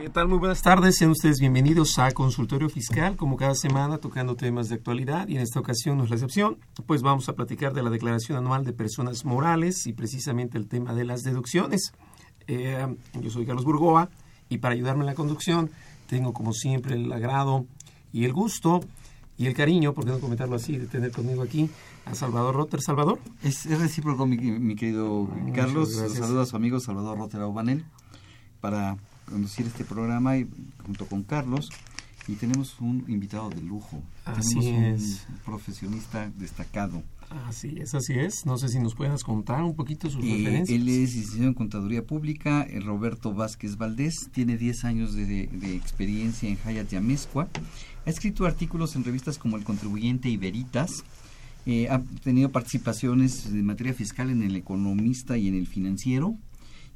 ¿Qué tal? Muy buenas tardes. Sean ustedes bienvenidos a Consultorio Fiscal, como cada semana tocando temas de actualidad y en esta ocasión no es la excepción. Pues vamos a platicar de la Declaración Anual de Personas Morales y precisamente el tema de las deducciones. Eh, yo soy Carlos Burgoa y para ayudarme en la conducción tengo como siempre el agrado y el gusto y el cariño, por qué no comentarlo así, de tener conmigo aquí a Salvador Rotter. Salvador. Es, es recíproco, mi, mi querido Muchas Carlos. Saludos a su amigo Salvador Rotera Obanel para conducir este programa y, junto con Carlos. Y tenemos un invitado de lujo. Así tenemos es. un profesionista destacado. Así es, así es. No sé si nos puedas contar un poquito sus Eh, referencias. él es licenciado en Contaduría Pública, eh, Roberto Vázquez Valdés, tiene 10 años de, de- de experiencia en Hayat Yamezcua, ha escrito artículos en revistas como El Contribuyente y Veritas, eh, ha tenido participaciones en materia fiscal en El Economista y en El Financiero,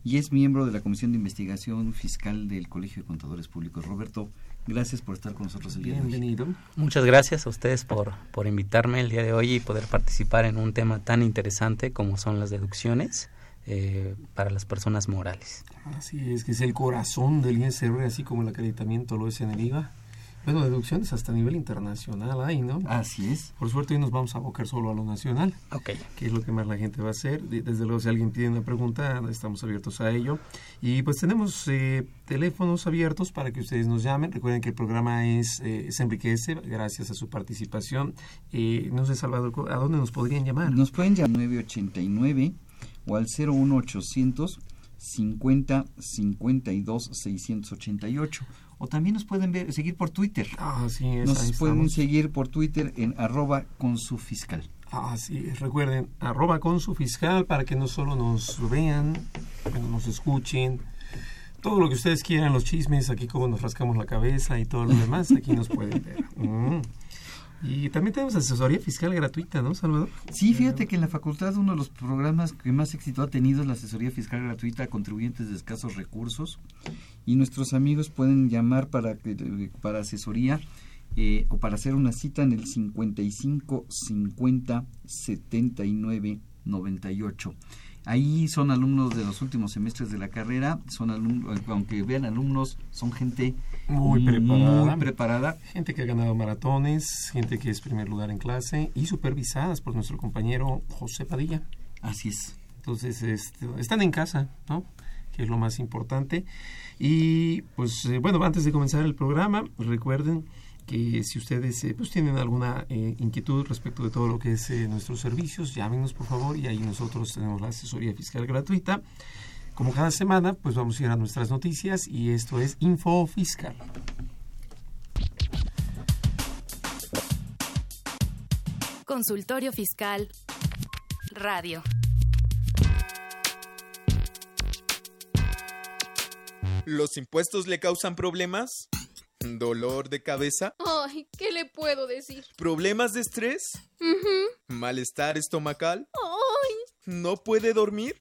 y es miembro de la Comisión de Investigación Fiscal del Colegio de Contadores Públicos. Roberto, gracias por estar con nosotros el día de hoy. Bienvenido. Muchas gracias a ustedes por, por invitarme el día de hoy y poder participar en un tema tan interesante como son las deducciones eh, para las personas morales. Así es, que es el corazón del ISR, así como el acreditamiento lo es en el IVA. Bueno, deducciones hasta nivel internacional hay, ¿no? Así es. Por suerte hoy nos vamos a abocar solo a lo nacional, Ok. que es lo que más la gente va a hacer. De- Desde luego, si alguien tiene una pregunta, estamos abiertos a ello. Y pues tenemos eh, teléfonos abiertos para que ustedes nos llamen. Recuerden que el programa es eh, se enriquece gracias a su participación. Eh, no sé, Salvador, ¿a dónde nos podrían llamar? Nos pueden llamar al 989 o al 01800 50 52 688 o también nos pueden ver, seguir por Twitter. Ah, así es, Nos pueden estamos. seguir por Twitter en arroba con su fiscal. Así es, recuerden, arroba con su fiscal para que no solo nos vean, bueno, nos escuchen, todo lo que ustedes quieran, los chismes, aquí como nos rascamos la cabeza y todo lo demás, aquí nos pueden ver. Mm. Y también tenemos asesoría fiscal gratuita, ¿no, Salvador? Sí, fíjate que en la facultad uno de los programas que más éxito ha tenido es la asesoría fiscal gratuita a contribuyentes de escasos recursos y nuestros amigos pueden llamar para, que- para asesoría eh, o para hacer una cita en el 55 50 79 98. Ahí son alumnos de los últimos semestres de la carrera, son alumnos, aunque vean alumnos, son gente Muy preparada. muy preparada Gente que ha ganado maratones, gente que es primer lugar en clase y supervisadas por nuestro compañero José Padilla. Así es. Entonces, este, están en casa, ¿no? Que es lo más importante. Y pues, eh, bueno, antes de comenzar el programa, recuerden que si ustedes eh, pues tienen alguna eh, inquietud respecto de todo lo que es nuestros servicios, llámenos por favor y ahí nosotros tenemos la asesoría fiscal gratuita. Como cada semana, pues vamos a ir a nuestras noticias y esto es Info Fiscal. Consultorio Fiscal. Radio. ¿Los impuestos le causan problemas? ¿Dolor de cabeza? Ay, ¿qué le puedo decir? ¿Problemas de estrés? Ujú. ¿Malestar estomacal? Ay, ¿No puede dormir?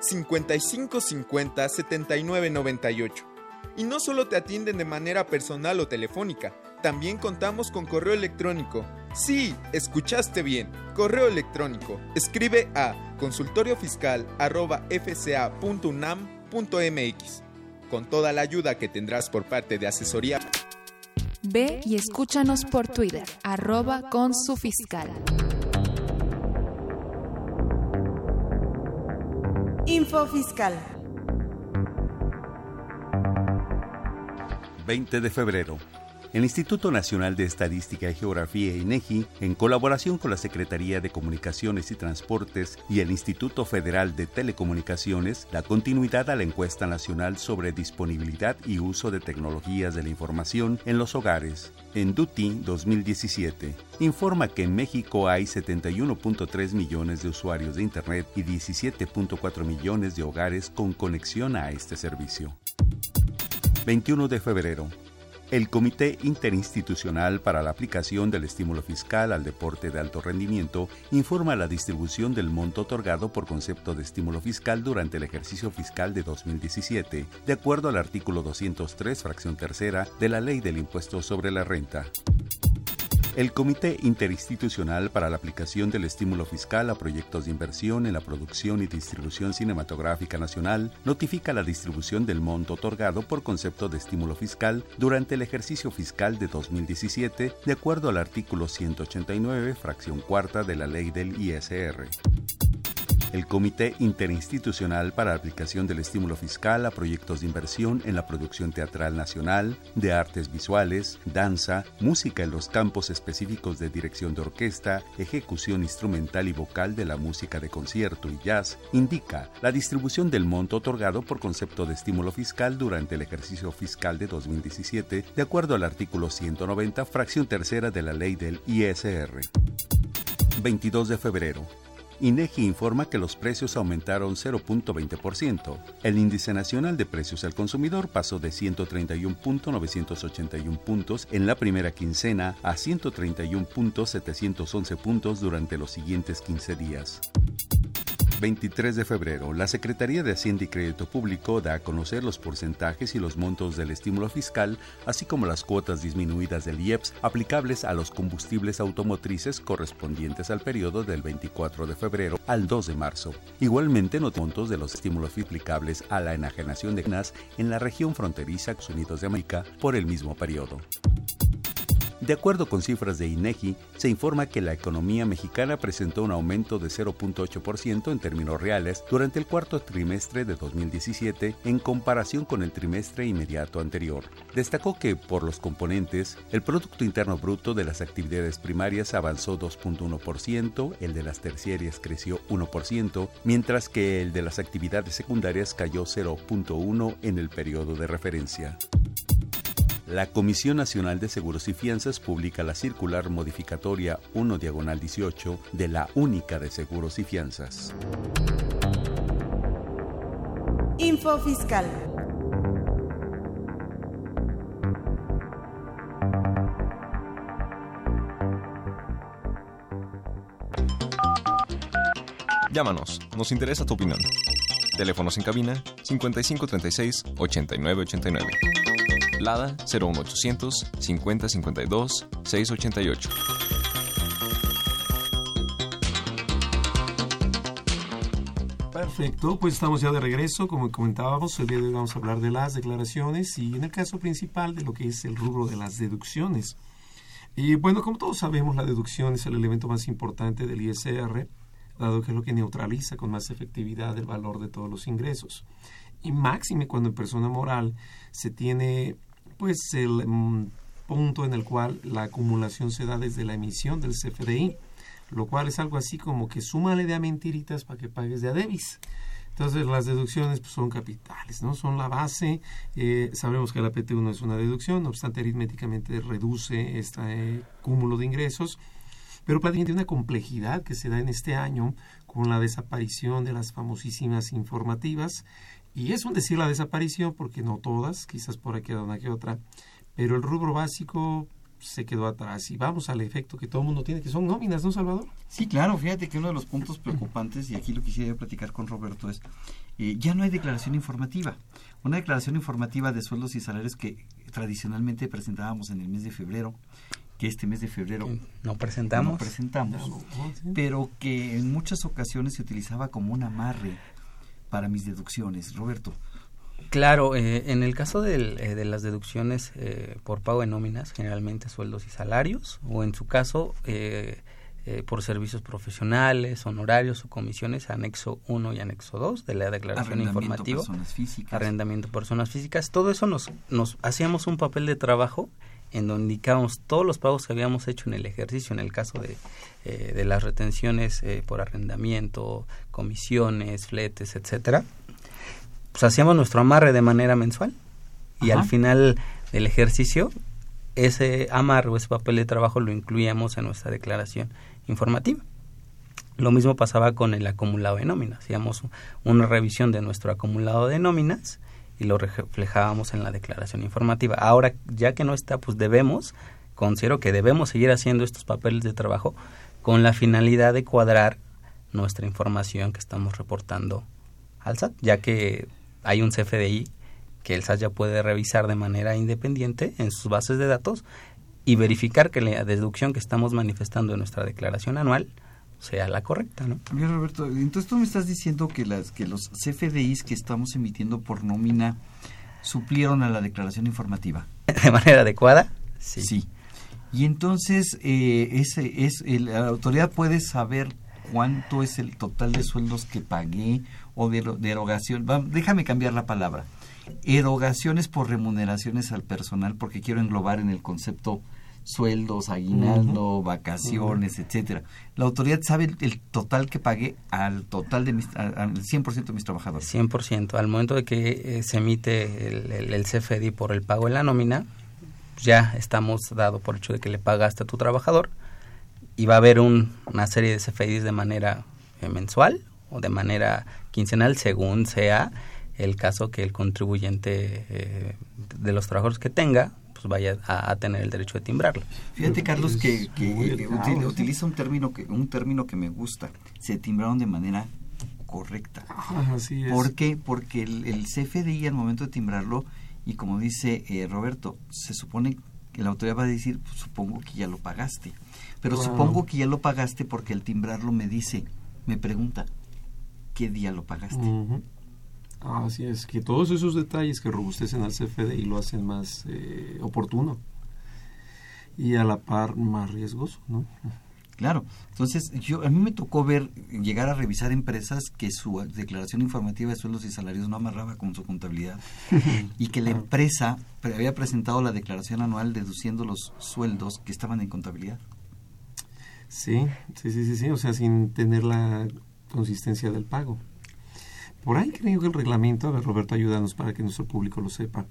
5550 7998. Y no solo te atienden de manera personal o telefónica, También contamos con correo electrónico. Sí, escuchaste bien. Correo electrónico. Escribe a consultoriofiscal.fca.unam.mx. Con toda la ayuda que tendrás por parte de asesoría. Ve y escúchanos por Twitter, arroba con su fiscal. Info Fiscal. 20 de febrero. El Instituto Nacional de Estadística y Geografía INEGI, en colaboración con la Secretaría de Comunicaciones y Transportes y el Instituto Federal de Telecomunicaciones, da continuidad a la encuesta nacional sobre disponibilidad y uso de tecnologías de la información en los hogares, en DUTI 2017. Informa que en México hay 71.3 millones de usuarios de Internet y 17.4 millones de hogares con conexión a este servicio. 21 de febrero. El Comité Interinstitucional para la Aplicación del Estímulo Fiscal al Deporte de Alto Rendimiento informa la distribución del monto otorgado por concepto de estímulo fiscal durante el ejercicio fiscal de 2017, de acuerdo al artículo 203, fracción tercera de la Ley del Impuesto sobre la Renta. El Comité Interinstitucional para la Aplicación del Estímulo Fiscal a Proyectos de Inversión en la Producción y Distribución Cinematográfica Nacional notifica la distribución del monto otorgado por concepto de estímulo fiscal durante el ejercicio fiscal de 2017, de acuerdo al artículo 189, fracción cuarta de la Ley del ISR el Comité Interinstitucional para Aplicación del Estímulo Fiscal a Proyectos de Inversión en la Producción Teatral Nacional, de Artes Visuales, Danza, Música en los campos específicos de dirección de orquesta, ejecución instrumental y vocal de la música de concierto y jazz, indica la distribución del monto otorgado por concepto de estímulo fiscal durante el ejercicio fiscal de 2017, de acuerdo al artículo 190, fracción tercera de la ley del ISR. 22 de febrero. INEGI informa que los precios aumentaron 0.20%. El índice nacional de precios al consumidor pasó de 131.981 puntos en la primera quincena a 131.711 puntos durante los siguientes 15 días. 23 de febrero, la Secretaría de Hacienda y Crédito Público da a conocer los porcentajes y los montos del estímulo fiscal, así como las cuotas disminuidas del IEPS aplicables a los combustibles automotrices correspondientes al periodo del 24 de febrero al 2 de marzo. Igualmente, los montos de los estímulos aplicables a la enajenación de gas en la región fronteriza Unidos de América por el mismo periodo. De acuerdo con cifras de INEGI, se informa que la economía mexicana presentó un aumento de 0.8% en términos reales durante el cuarto trimestre de 2017 en comparación con el trimestre inmediato anterior. Destacó que, por los componentes, el Producto Interno Bruto de las actividades primarias avanzó 2.1%, el de las terciarias creció 1%, mientras que el de las actividades secundarias cayó 0.1% en el periodo de referencia. La Comisión Nacional de Seguros y Fianzas publica la circular modificatoria 1 diagonal 18 de la Única de Seguros y Fianzas. Info Fiscal. Llámanos, nos interesa tu opinión. Teléfonos en cabina 5536 8989. Lada 01800 5052 688. Perfecto, pues estamos ya de regreso. Como comentábamos, el día de hoy vamos a hablar de las declaraciones y en el caso principal de lo que es el rubro de las deducciones. Y bueno, como todos sabemos, la deducción es el elemento más importante del ISR, dado que es lo que neutraliza con más efectividad el valor de todos los ingresos. Y máxime cuando en persona moral se tiene pues el mm, punto en el cual la acumulación se da desde la emisión del CFDI, lo cual es algo así como que súmale de a mentiritas para que pagues de a debis. Entonces las deducciones pues, son capitales, ¿no? Son la base. Eh, sabemos que la PT1 es una deducción, no obstante aritméticamente reduce este cúmulo de ingresos, pero tiene una complejidad que se da en este año con la desaparición de las famosísimas informativas y es un decir la desaparición porque no todas, quizás por aquí una que otra, pero el rubro básico se quedó atrás. Y vamos al efecto que todo el mundo tiene, que son nóminas, ¿no, Salvador? Sí, claro, fíjate que uno de los puntos preocupantes, y aquí lo quisiera platicar con Roberto, es eh, ya no hay declaración informativa. Una declaración informativa de sueldos y salarios que tradicionalmente presentábamos en el mes de febrero, que este mes de febrero no presentamos, no presentamos pero que en muchas ocasiones se utilizaba como un amarre para mis deducciones. Roberto. Claro, eh, en el caso del, eh, de las deducciones eh, por pago de nóminas, generalmente sueldos y salarios, o en su caso por servicios profesionales, honorarios o comisiones, anexo 1 y anexo 2 de la declaración informativa, personas físicas. arrendamiento personas físicas, todo eso nos, nos hacíamos un papel de trabajo en donde indicábamos todos los pagos que habíamos hecho en el ejercicio, en el caso de, de las retenciones por arrendamiento, comisiones, fletes, etcétera pues hacíamos nuestro amarre de manera mensual y al final del ejercicio ese amarre o ese papel de trabajo lo incluíamos en nuestra declaración informativa. Lo mismo pasaba con el acumulado de nóminas. Hacíamos una revisión de nuestro acumulado de nóminas y lo reflejábamos en la declaración informativa. Ahora, ya que no está, pues debemos, considero que debemos seguir haciendo estos papeles de trabajo con la finalidad de cuadrar nuestra información que estamos reportando al SAT, ya que hay un CFDI que el SAT ya puede revisar de manera independiente en sus bases de datos y verificar que la deducción que estamos manifestando en nuestra declaración anual sea la correcta, ¿no? Bien, Roberto, entonces tú me estás diciendo que las que los CFDIs que estamos emitiendo por nómina suplieron a la declaración informativa. De manera adecuada, sí. Sí. Y entonces eh, ese es la autoridad puede saber cuánto es el total de sueldos que pagué o de derogación. déjame cambiar la palabra. Erogaciones por remuneraciones al personal, porque quiero englobar en el concepto sueldos, aguinaldo, vacaciones, etcétera. La autoridad sabe el, total que pagué al total de mis, al 100% de mis trabajadores. 100%. Al momento de que eh, se emite el, el, CFDI por el pago de la nómina, ya estamos dado por hecho de que le pagaste a tu trabajador y va a haber una serie de CFDIs de manera eh, mensual o de manera quincenal según sea el caso que el contribuyente eh, de los trabajadores que tenga pues vaya a, tener el derecho de timbrarlo. Fíjate Carlos que, que utiliza, un término que un término que me gusta. Se timbraron de manera correcta. así es. ¿Por qué? Porque el, el, CFDI al momento de timbrarlo y como dice eh, Roberto, se supone que la autoridad va a decir, pues, supongo que ya lo pagaste. Pero supongo que ya lo pagaste porque el timbrarlo me dice, me pregunta, qué día lo pagaste. Así es, que todos esos detalles que robustecen al CFDI lo hacen más eh, oportuno y a la par más riesgoso, ¿no? Claro, entonces yo a mí me tocó ver llegar a revisar empresas que su declaración informativa de sueldos y salarios no amarraba con su contabilidad y que la empresa había presentado la declaración anual deduciendo los sueldos que estaban en contabilidad. Sí, sí, sí, sí, sí, o sea, sin tener la consistencia del pago. Por ahí creo que el reglamento, a ver Roberto, ayúdanos para que nuestro público lo sepa.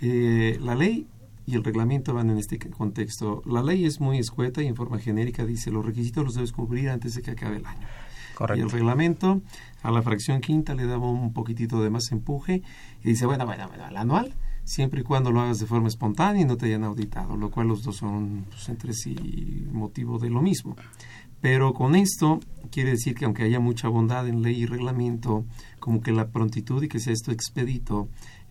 Eh, la ley y el reglamento van en este contexto. La ley es muy escueta y en forma genérica dice los requisitos los debes cumplir antes de que acabe el año. Correcto. Y el reglamento a la fracción quinta le daba un poquitito de más empuje y dice, bueno, bueno, bueno, el anual, siempre y cuando lo hagas de forma espontánea y no te hayan auditado, lo cual los dos son pues, entre sí motivo de lo mismo. Pero con esto quiere decir que aunque haya mucha bondad en ley y reglamento, como que la prontitud y que sea esto expedito,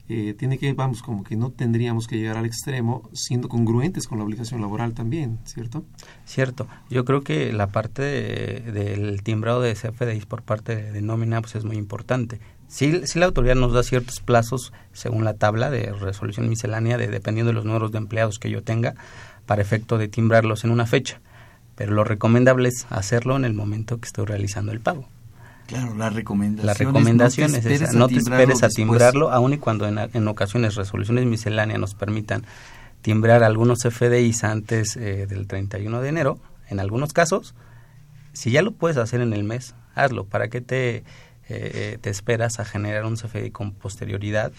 eh, tiene que, vamos, como que no tendríamos que llegar al extremo siendo congruentes con la obligación laboral también, ¿cierto? Cierto. Yo creo que la parte del timbrado de CFDIs por parte de, nómina pues es muy importante. Si sí, la autoridad nos da ciertos plazos según la tabla de resolución miscelánea, de, dependiendo de los números de empleados que yo tenga, para efecto de timbrarlos en una fecha pero lo recomendable es hacerlo en el momento que estoy realizando el pago. Claro, la recomendación, la recomendación es esa, no te esperes a timbrarlo, aun y cuando en, ocasiones resoluciones misceláneas nos permitan timbrar algunos FDIs antes eh, del 31 de enero, en algunos casos, si ya lo puedes hacer en el mes, hazlo. ¿Para qué te, eh, eh, te esperas a generar un CFDI con posterioridad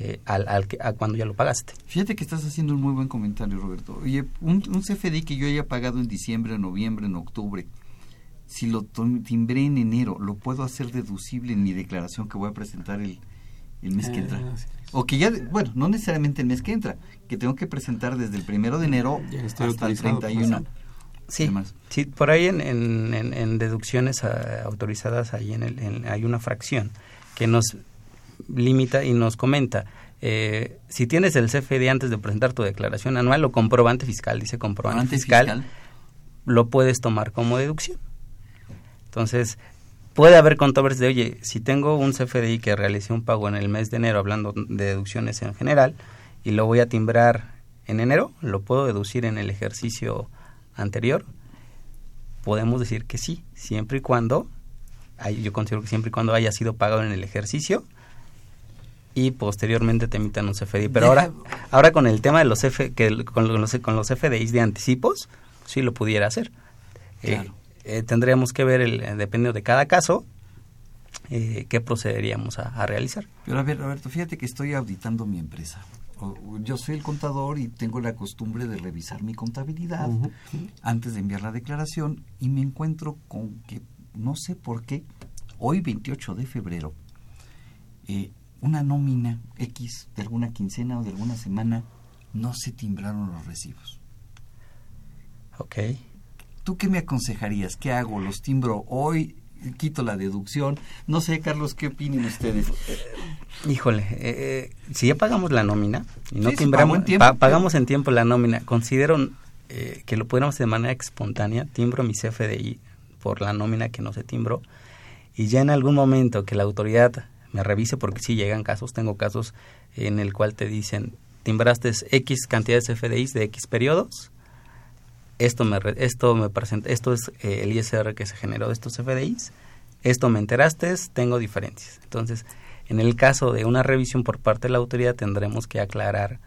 eh, al, al, a cuando ya lo pagaste. Fíjate que estás haciendo un muy buen comentario, Roberto. Oye, un, un CFDI que yo haya pagado en diciembre, en noviembre, en octubre, si lo timbré en enero, ¿lo puedo hacer deducible en mi declaración que voy a presentar el, el mes que Eh, entra. O que ya, bueno, no necesariamente el mes que entra, que tengo que presentar desde el primero de enero hasta el autorizado, 31. Sí, Además. sí, por ahí en, en, en- en deducciones ah, autorizadas ahí en el, en- hay una fracción que nos limita y nos comenta eh, si tienes el CFD antes de presentar tu declaración anual o comprobante fiscal, dice comprobante, Comprobante fiscal, fiscal. lo puedes tomar como deducción. Entonces, puede haber controvers de, oye, si tengo un CFDI que realicé un pago en el mes de enero, hablando de deducciones en general, y lo voy a timbrar en enero, lo puedo deducir en el ejercicio anterior. Podemos decir que sí, siempre y cuando, yo considero que siempre y cuando haya sido pagado en el ejercicio y posteriormente te emitan un CFDI. Pero ahora, ahora con el tema de los F, que con los, con los CFDIs de anticipos, sí lo pudiera hacer. Eh, Claro. eh, tendríamos que ver, el, eh, dependiendo de cada caso, eh, qué procederíamos a, a realizar. Pero a ver, Roberto, fíjate que estoy auditando mi empresa. Yo soy el contador y tengo la costumbre de revisar mi contabilidad antes de enviar la declaración y me encuentro con que, no sé por qué, hoy 28 de febrero, eh, una nómina X de alguna quincena o de alguna semana, no se timbraron los recibos. Ok. ¿Tú qué me aconsejarías? ¿Qué hago? ¿Los timbro hoy? ¿Quito la deducción? No sé, Carlos, ¿qué opinen ustedes? Híjole, eh, eh, si ya pagamos la nómina y no Sí, timbramos, en pa- pagamos en tiempo la nómina, considero eh, que lo pudiéramos hacer de manera espontánea, timbro mi CFDI por la nómina que no se timbró y ya en algún momento que la autoridad me revise, porque sí llegan casos, tengo casos en el cual te dicen, timbraste X cantidad de CFDIs de X periodos, esto me, esto me presenta, esto es eh, el ISR que se generó de estos CFDIs, esto me enteraste, tengo diferencias. Entonces, en el caso de una revisión por parte de la autoridad tendremos que aclarar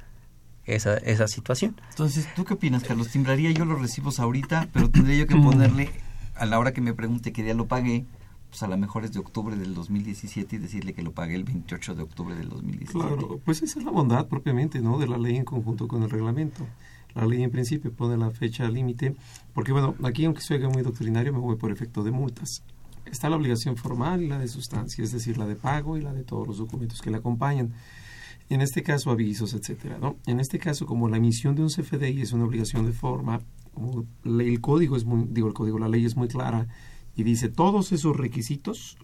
esa, esa situación. Entonces, ¿tú qué opinas, Carlos? Timbraría yo los recibos ahorita, pero tendría yo que ponerle, a la hora que me pregunte qué día lo pagué, pues a lo mejor es de octubre del 2017 y decirle que lo pagué el 28 de octubre del 2017. Claro, pues esa es la bondad propiamente, ¿no? De la ley en conjunto con el reglamento. La ley en principio pone la fecha límite, porque bueno, aquí aunque oiga muy doctrinario, me voy por efecto de multas. Está la obligación formal y la de sustancia, es decir, la de pago y la de todos los documentos que la acompañan. En este caso, avisos, etcétera, ¿no? En este caso, como la emisión de un CFDI es una obligación de forma, como el código es muy, digo, el código, la ley es muy clara y dice todos esos requisitos,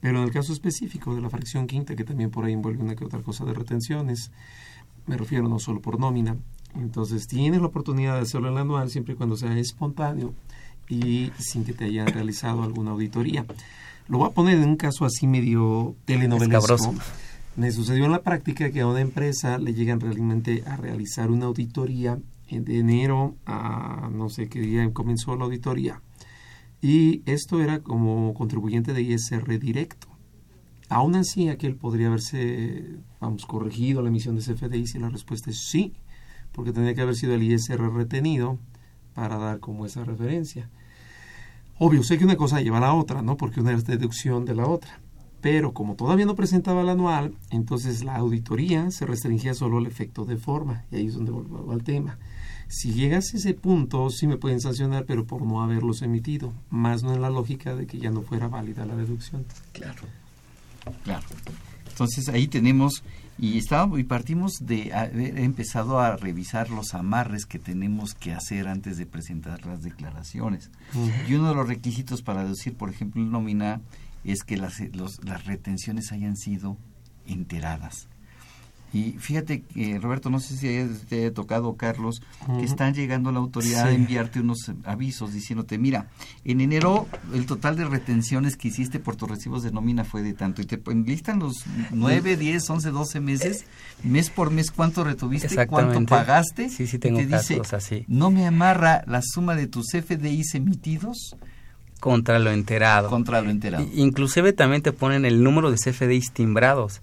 pero en el caso específico de la fracción quinta, que también por ahí envuelve una que otra cosa de retenciones, me refiero no solo por nómina, entonces tienes la oportunidad de hacerlo en la anual siempre y cuando sea espontáneo y sin que te hayan realizado alguna auditoría. Lo voy a poner en un caso así medio telenovelesco. Escabroso. Me sucedió en la práctica que a una empresa le llegan realmente a realizar una auditoría en- de enero a no sé qué día comenzó la auditoría. Y esto era como contribuyente de ISR directo. Aún así, aquel podría haberse, vamos, corregido la emisión de CFDI si la respuesta es sí, porque tendría que haber sido el ISR retenido para dar como esa referencia. Obvio, sé que una cosa lleva a la otra, ¿no? Porque una es deducción de la otra. Pero como todavía no presentaba el anual, entonces la auditoría se restringía solo al efecto de forma. Y ahí es donde vuelvo al tema. Si llegas a ese punto, sí me pueden sancionar, pero por no haberlos emitido. Más no en la lógica de que ya no fuera válida la deducción. Claro. Claro. Entonces ahí tenemos y estábamos y partimos de haber empezado a revisar los amarres que tenemos que hacer antes de presentar las declaraciones. Y uno de los requisitos para deducir, por ejemplo, el nómina es que las, los- las retenciones hayan sido enteradas. Y fíjate que, Roberto, no sé si te haya tocado, Carlos, que están llegando a la autoridad a enviarte unos avisos diciéndote, mira, en enero el total de retenciones que hiciste por tus recibos de nómina fue de tanto. Y te listan los 9, 10, 11, 12 meses, mes por mes, cuánto retuviste, cuánto pagaste. Sí, sí y tengo te dice, así. no me amarra la suma de tus FDIs emitidos Contra lo enterado. contra lo enterado. Inclusive también te ponen el número de CFDIs timbrados.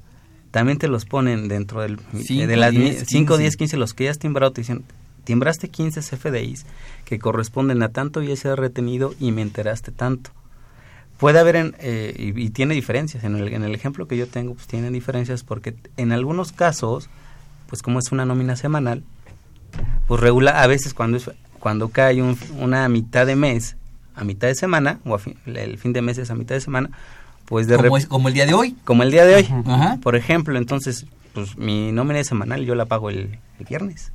También te los ponen dentro del Cinco, de las 10, 5, 15. 10, 15 los que ya has timbrado te dicen timbraste 15 CFDIs que corresponden a tanto y ese retenido y me enteraste tanto. Puede haber en, eh, y, y tiene diferencias en el, en el ejemplo que yo tengo pues tienen diferencias porque en algunos casos pues como es una nómina semanal pues regula a veces cuando es cuando cae un- una mitad de mes a mitad de semana o a fin- el fin de mes es a mitad de semana pues de como, es- el día de hoy. como el día de hoy. Ajá. Por ejemplo, entonces, pues mi nómina semanal yo la pago el, el viernes.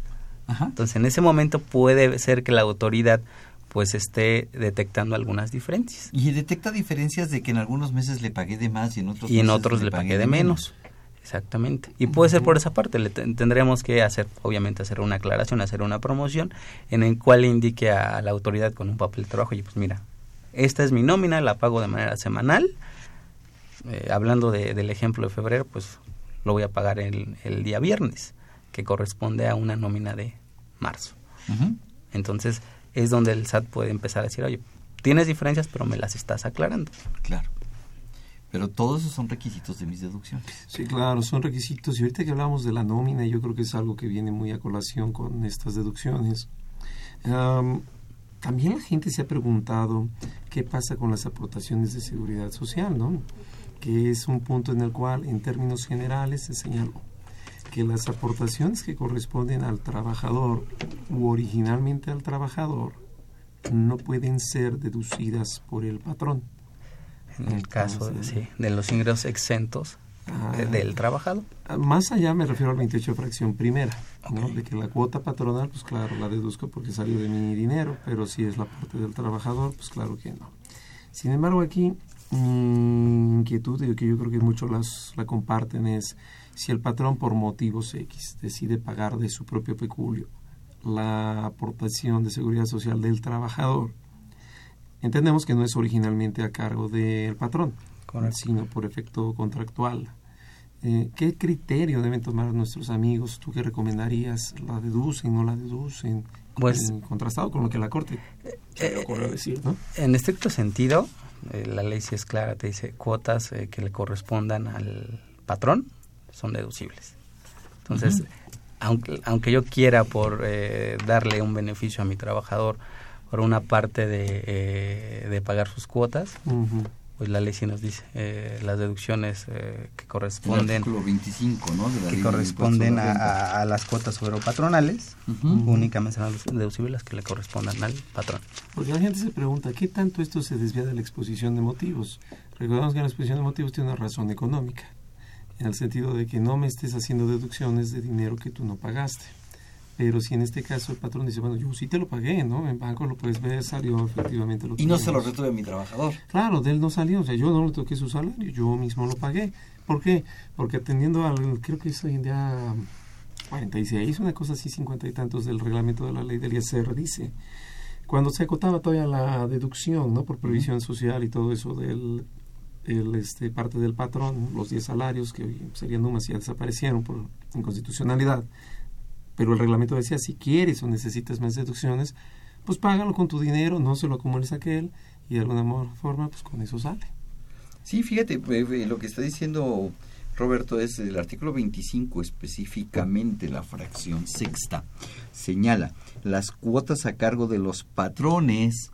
Ajá. Entonces, en ese momento puede ser que la autoridad pues esté detectando algunas diferencias Y detecta diferencias de que en algunos meses le pagué de más y en otros y en meses otros le pagué de menos. Exactamente. Y puede ser por esa parte. Le ten- tendremos que hacer, obviamente, hacer una aclaración, hacer una promoción en el cual indique a la autoridad con un papel de trabajo, y pues mira, esta es mi nómina, la pago de manera semanal. Eh, hablando de- del ejemplo de febrero, pues lo voy a pagar el, el día viernes, que corresponde a una nómina de marzo. Entonces es donde el SAT puede empezar a decir, oye, tienes diferencias, pero me las estás aclarando. Claro. Pero todos esos son requisitos de mis deducciones. Sí, claro, son requisitos. Y ahorita que hablamos de la nómina, yo creo que es algo que viene muy a colación con estas deducciones. Am, también la gente se ha preguntado qué pasa con las aportaciones de seguridad social, ¿no? Que es un punto en el cual, en términos generales, se señaló que las aportaciones que corresponden al trabajador u originalmente al trabajador no pueden ser deducidas por el patrón. En el caso de, sí, de los ingresos exentos Ah. de- del trabajador. Ah, Más allá me refiero al 28 fracción primera, ¿no? De que la cuota patronal, pues claro, la deduzco porque salió de mi dinero, pero si es la parte del trabajador, pues claro que no. Sin embargo, aquí mi inquietud, y que yo creo que muchos las, la comparten, es si el patrón por motivos X decide pagar de su propio peculio la aportación de seguridad social del trabajador, entendemos que no es originalmente a cargo del patrón, Correcto. sino por efecto contractual. Eh, ¿Qué criterio deben tomar nuestros amigos? ¿Tú qué recomendarías? ¿La deducen, no la deducen? Pues- En contrastado con lo que la Corte se le ocurrió decir, ¿no? En estricto sentido, eh, la ley sí es clara, te dice cuotas eh, que le correspondan al patrón son deducibles. Entonces, aunque, aunque yo quiera por eh, darle un beneficio a mi trabajador por una parte de, eh, de pagar sus cuotas. Pues la ley sí nos dice eh, las deducciones eh, que El corresponden artículo 25, ¿no? De la ley que corresponden a, a la renta. a- a las cuotas patronales Ujú. únicamente serán deducibles las que le correspondan al patrón. Porque la gente se pregunta, ¿qué tanto esto se desvía de la exposición de motivos? Recordemos que la exposición de motivos tiene una razón económica, en el sentido de que no me estés haciendo deducciones de dinero que tú no pagaste. Pero si en este caso el patrón dice, bueno, yo sí te lo pagué, ¿no? En banco lo puedes ver, salió efectivamente lo que Y no se lo vimos". retuve mi trabajador. Claro, de él no salió, o sea, yo no le toqué su salario, yo mismo lo pagué. ¿Por qué? Porque atendiendo al, creo que es hoy en día 46, una cosa así, 50 y tantos del reglamento de la ley del ISR, dice, cuando se acotaba todavía la deducción, ¿no? Por previsión social y todo eso del el, este, parte del patrón, los 10 salarios que hoy serían numas ya desaparecieron por inconstitucionalidad, pero el reglamento decía, si quieres o necesitas más deducciones, pues págalo con tu dinero, no se lo acumules a aquel, y de alguna forma, pues con eso sale. Sí, fíjate, eh, eh, lo que está diciendo Roberto es el artículo 25 específicamente la fracción sexta señala las cuotas a cargo de los patrones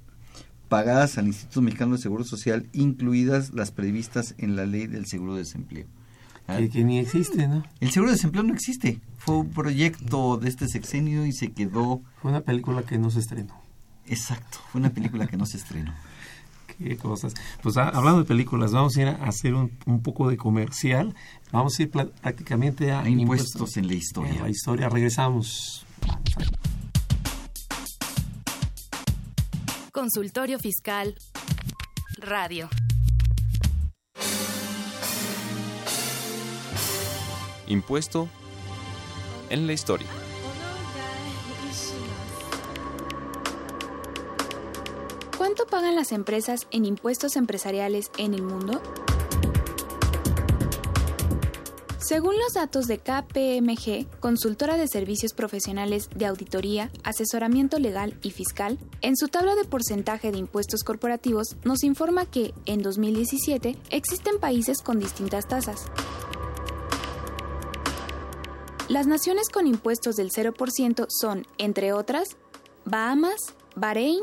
pagadas al Instituto Mexicano de Seguro Social, incluidas las previstas en la ley del seguro de desempleo. Ah, Que, que ni existe, ¿no? El seguro de desempleo no existe. Fue un proyecto de este sexenio y se quedó. Fue una película que no se estrenó. Exacto, fue una película que no se estrenó. Qué cosas. Pues ah, hablando de películas, vamos a ir a hacer un, un poco de comercial. Vamos a ir prácticamente a, A impuestos en la historia. En la historia, regresamos. Consultorio Fiscal Radio. Impuesto en la historia. ¿Cuánto pagan las empresas en impuestos empresariales en el mundo? Según los datos de KPMG, consultora de servicios profesionales de auditoría, asesoramiento legal y fiscal, en su tabla de porcentaje de impuestos corporativos nos informa que, en 2017, existen países con distintas tasas. Las naciones con impuestos del 0% son, entre otras, Bahamas, Bahrein,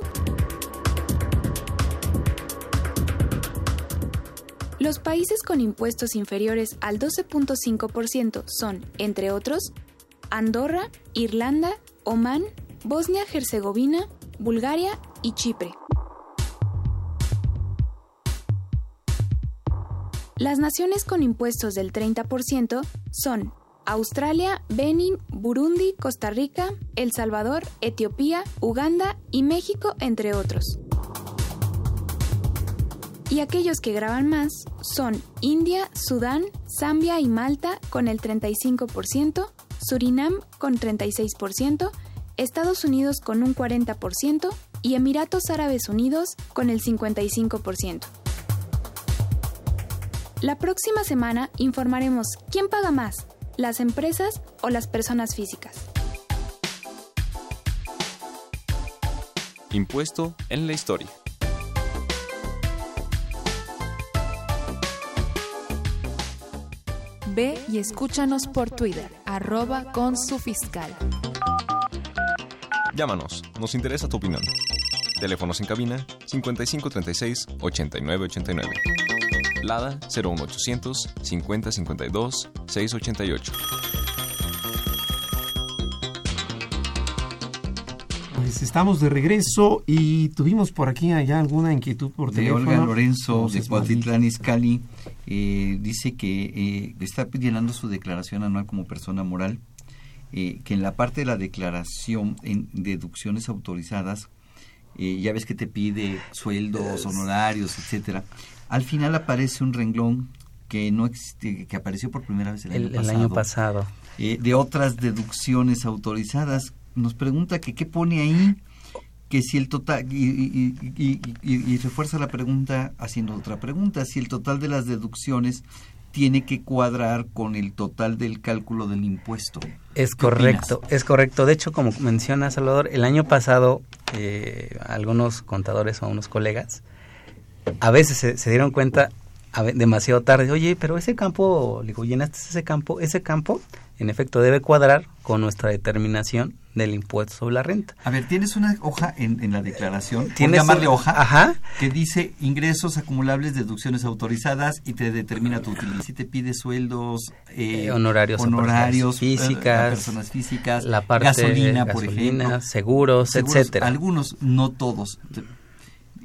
Los países con impuestos inferiores al 12.5% son, entre otros, Andorra, Irlanda, Omán, Bosnia-Herzegovina, Bulgaria y Chipre. Las naciones con impuestos del 30% son Australia, Benin, Burundi, Costa Rica, El Salvador, Etiopía, Uganda y México, entre otros. Y aquellos que graban más son India, Sudán, Zambia y Malta con el 35%, Surinam con 36%, Estados Unidos con un 40% y Emiratos Árabes Unidos con el 55%. La próxima semana informaremos quién paga más, las empresas o las personas físicas. Impuesto en la historia. Ve y escúchanos por Twitter, arroba con su fiscal. Llámanos, nos interesa tu opinión. Teléfonos en cabina 5536 8989. Lada 01800 5052 688. Pues estamos de regreso y tuvimos por aquí allá alguna inquietud por de teléfono. Olga Lorenzo de Entonces, Cuautitlán Izcalli eh, dice que eh, está llenando su declaración anual como persona moral, eh, que en la parte de la declaración en deducciones autorizadas, eh, ya ves que te pide sueldos, honorarios, etcétera. Al final aparece un renglón que no existe, que apareció por primera vez el, El, año el pasado. año pasado. eh, de otras deducciones autorizadas. Nos pregunta que qué pone ahí, que si el total, y, y- y- y- refuerza la pregunta haciendo otra pregunta, si el total de las deducciones tiene que cuadrar con el total del cálculo del impuesto. Es ¿Qué correcto, es correcto. De hecho, como menciona Salvador, el año pasado eh, algunos contadores o unos colegas a veces se, se dieron cuenta a demasiado tarde, oye, pero ese campo, le digo, llenaste ese campo, ese campo en efecto debe cuadrar con nuestra determinación del impuesto sobre la renta. A ver, tienes una hoja en, en la declaración, por ¿Tienes llamarle un- hoja, Ajá. que dice ingresos acumulables, deducciones autorizadas y te determina tu utilidad. Si te pide sueldos, eh, Eh, honorarios honorarios eh, físicas, personas físicas, la parte gasolina, por gasolina, ejemplo, seguros, etcétera. Algunos, no todos,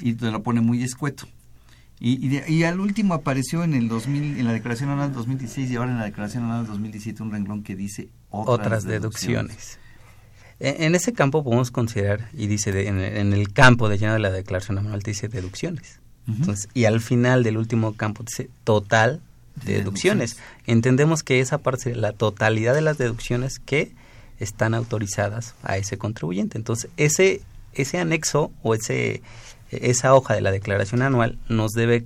y te lo pone muy escueto. Y, y, de- y al último apareció en el 2000, en la declaración anual 2016 y ahora en la declaración anual 2017 un renglón que dice otras, otras deducciones. En, en ese campo podemos considerar, y dice, de- en, en el campo de lleno de la declaración anual dice deducciones. Entonces, y al final del último campo dice total de De deducciones. Entendemos que esa parte es la totalidad de las deducciones que están autorizadas a ese contribuyente. Entonces, ese, ese anexo o ese, esa hoja de la declaración anual nos debe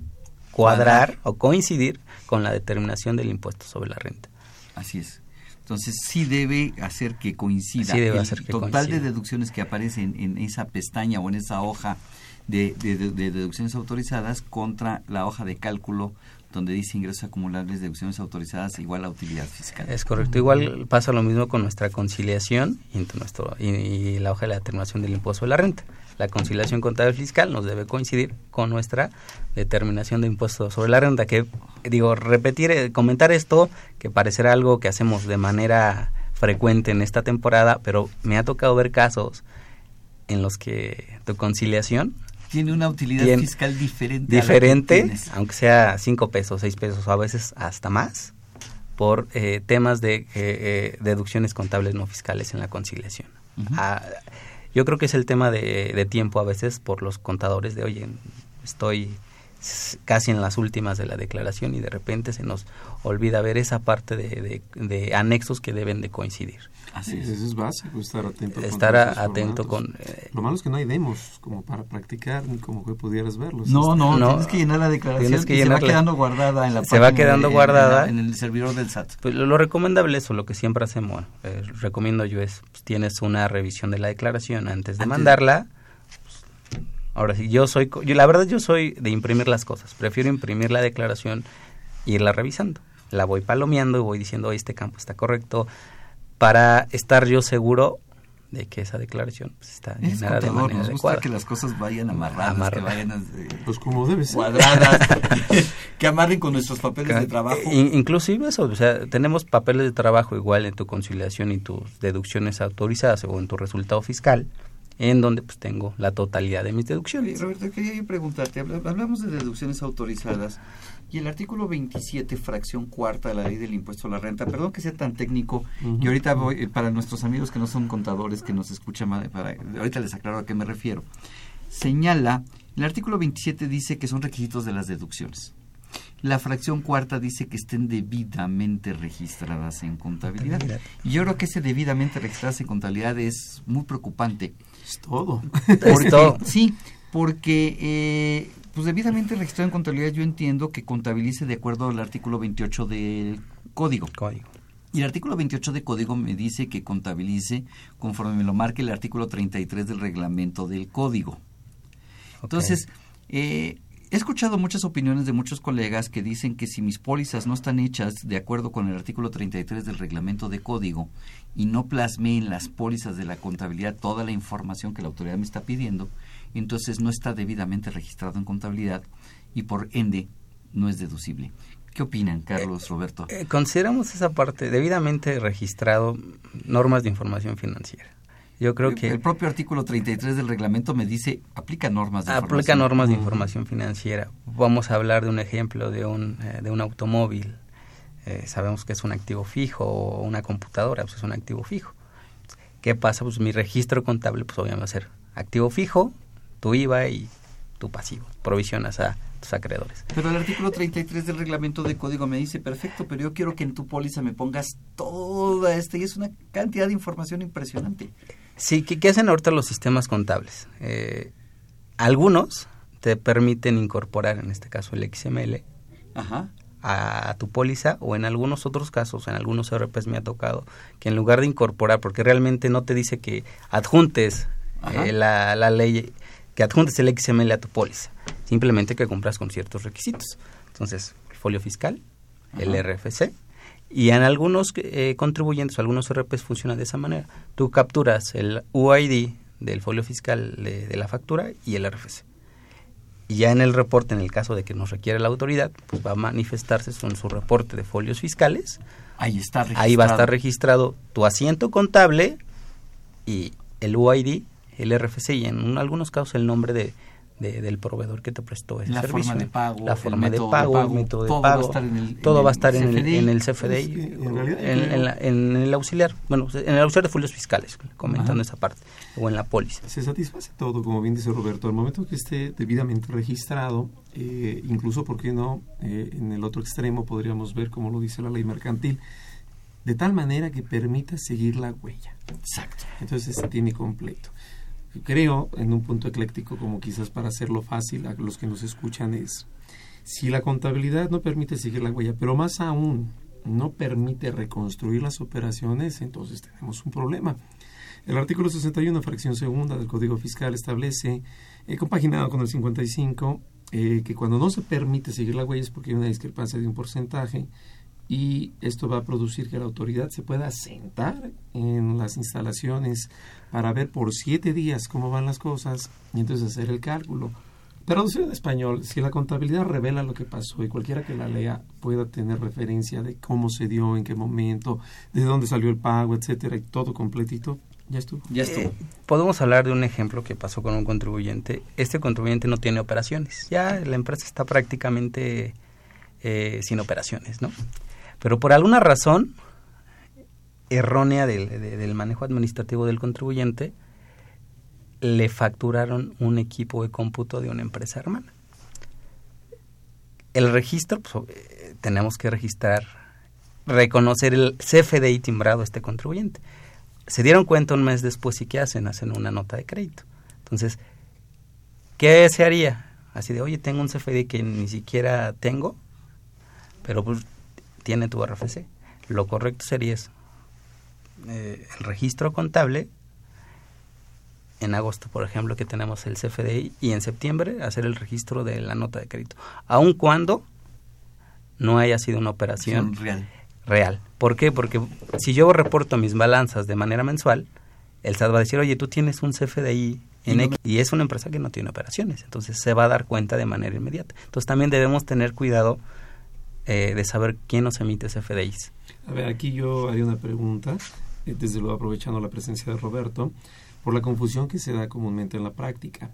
cuadrar o coincidir con la determinación del impuesto sobre la renta. Así es. Entonces sí debe hacer que coincida Sí debe el hacer que total coincida. de deducciones que aparecen en esa pestaña o en esa hoja de, de- de- de deducciones autorizadas contra la hoja de cálculo donde dice ingresos acumulables, deducciones autorizadas igual a utilidad fiscal. Es correcto. Igual pasa lo mismo con nuestra conciliación y, nuestro, y, y la hoja de la determinación del impuesto de la renta. La conciliación contable fiscal nos debe coincidir con nuestra determinación de impuesto sobre la renta. Que, digo, repetir, eh, comentar esto, que parecerá algo que hacemos de manera frecuente en esta temporada, pero me ha tocado ver casos en los que tu conciliación Tiene una utilidad Tiene- fiscal diferente. diferente, aunque sea cinco pesos, seis pesos o a veces hasta más, por eh, temas de eh, eh, deducciones contables no fiscales en la conciliación. Ah, yo creo que es el tema de, tiempo a veces por los contadores de, oye, estoy casi en las últimas de la declaración y de repente se nos olvida ver esa parte de, de- de anexos que deben de coincidir. Así Sí, es. eso es básico, estar atento. con Estar a- atento formatos. con... eh, Lo malo es que no hay demos como para practicar ni como que pudieras verlos. No, no, No, tienes que llenar la declaración tienes que y se va quedando guardada en la Se va quedando de- guardada. en, la- en el servidor del SAT. Pues lo, lo recomendable es, o lo que siempre hacemos, eh, recomiendo yo es, pues, tienes una revisión de la declaración antes de Antes. mandarla. pues, ahora sí, yo soy, co- yo, la verdad yo soy de imprimir las cosas. Prefiero imprimir la declaración e irla revisando. La voy palomeando y voy diciendo, "Oye, este campo está correcto, para estar yo seguro de que esa declaración pues, está Es llenada de contador, manera nos gusta adecuada. que las cosas vayan amarradas, Amarra- que vayan eh, Pues como debe ser. cuadradas, que amarren con nuestros papeles de trabajo. In- inclusive eso, o sea, tenemos papeles de trabajo igual en tu conciliación y tus deducciones autorizadas o en tu resultado fiscal, en donde pues tengo la totalidad de mis Oye, deducciones. Roberto, quería yo preguntarte, habla- hablamos de deducciones autorizadas Y el artículo 27, fracción cuarta de la ley del impuesto a la renta, perdón que sea tan técnico, Ujú. y ahorita voy, eh, para nuestros amigos que no son contadores, que nos escuchan, ma- para, ahorita les aclaro a qué me refiero. Señala, el artículo 27 dice que son requisitos de las deducciones. La fracción cuarta dice que estén debidamente registradas en contabilidad. Contabilidad. Y yo creo que ese debidamente registradas en contabilidad es muy preocupante. Es todo. Porque- todo. Sí, porque eh, pues debidamente registrado en contabilidad yo entiendo que contabilice de acuerdo al artículo 28 del código. Código. Y el artículo 28 de código me dice que contabilice conforme me lo marque el artículo 33 del reglamento del código. Entonces, eh, he escuchado muchas opiniones de muchos colegas que dicen que si mis pólizas no están hechas de acuerdo con el artículo 33 del reglamento de código y no plasmé en las pólizas de la contabilidad toda la información que la autoridad me está pidiendo, entonces no está debidamente registrado en contabilidad y por ende no es deducible. ¿Qué opinan, Carlos, Roberto? Eh, consideramos esa parte debidamente registrado normas de información financiera. Yo creo que el propio artículo 33 del reglamento me dice aplica normas de aplica información. normas de información financiera. Vamos a hablar de un ejemplo de un, eh, de un automóvil. Eh, sabemos que es un activo fijo o una computadora, pues es un activo fijo. ¿Qué pasa? Pues mi registro contable, pues obviamente va a ser activo fijo, tu IVA y tu pasivo. Provisionas a tus acreedores. Pero el artículo 33 del reglamento de código me dice, perfecto, pero yo quiero que en tu póliza me pongas toda esta, y es una cantidad de información impresionante. Sí, ¿qué, qué hacen ahorita los sistemas contables? Eh, algunos te permiten incorporar, en este caso el XML, Ajá. a, a tu póliza o en algunos otros casos, en algunos RPs me ha tocado, que en lugar de incorporar, porque realmente no te dice que adjuntes eh, la, la ley, que adjuntes el XML a tu póliza, simplemente que compras con ciertos requisitos. Entonces, el folio fiscal, el. RFC, y en algunos eh, contribuyentes algunos RPs funciona de esa manera. Tú capturas el UID del folio fiscal de, de la factura y el RFC. Y ya en el reporte, en el caso de que nos requiere la autoridad, pues va a manifestarse en su reporte de folios fiscales. Ahí está registrado. Ahí va a estar registrado tu asiento contable y el UID, el RFC y en un- algunos casos el nombre de, de- del proveedor que te prestó ese La servicio. forma de pago, la el forma de método de pago, el método de todo va a pago, estar en el- todo va a el estar en el, CFDI. en el Es CFDI, que, en realidad, en, en la- en el auxiliar, bueno, en el auxiliar de folios fiscales, comentando esa parte, o en la póliza. Se satisface todo, como bien dice Roberto, al momento que esté debidamente registrado, eh, incluso, ¿por qué no? Eh, en el otro extremo podríamos ver, como lo dice la ley mercantil, de tal manera que permita seguir la huella. Exacto. Entonces se tiene completo. Creo, en un punto ecléctico, como quizás para hacerlo fácil a los que nos escuchan, es si la contabilidad no permite seguir la huella, pero más aún no permite reconstruir las operaciones, entonces tenemos un problema. El artículo 61, fracción segunda del Código Fiscal establece, eh, compaginado con el 55, eh, que cuando no se permite seguir la huella es porque hay una discrepancia de un porcentaje y esto va a producir que la autoridad se pueda sentar en las instalaciones para ver por siete días cómo van las cosas y entonces hacer el cálculo. Traducido en español, si la contabilidad revela lo que pasó y cualquiera que la lea pueda tener referencia de cómo se dio, en qué momento, de dónde salió el pago, etcétera, y todo completito, ya estuvo. Ya estuvo. Eh, podemos hablar de un ejemplo que pasó con un contribuyente. Este contribuyente no tiene operaciones. Ya la empresa está prácticamente eh, sin operaciones, ¿no? Pero por alguna razón errónea del, de- del manejo administrativo del contribuyente, le facturaron un equipo de cómputo de una empresa hermana. El registro, pues, eh, tenemos que registrar, reconocer el CFDI timbrado a este contribuyente. Se dieron cuenta un mes después y ¿qué hacen? Hacen una nota de crédito. Entonces, ¿qué se haría? Así de, oye, tengo un CFDI que ni siquiera tengo, pero pues, tiene tu RFC. Lo correcto sería eso. Eh, el registro contable, en agosto, por ejemplo, que tenemos el CFDI, y en septiembre hacer el registro de la nota de crédito, aun cuando no haya sido una operación real. real. ¿Por qué? Porque si yo reporto mis balanzas de manera mensual, el SAT va a decir, oye, tú tienes un CFDI en Y X, y es una empresa que no tiene operaciones, entonces se va a dar cuenta de manera inmediata. Entonces también debemos tener cuidado eh, de saber quién nos emite CFDIs. A ver, aquí yo haría una pregunta, eh, desde luego aprovechando la presencia de Roberto, por la confusión que se da comúnmente en la práctica.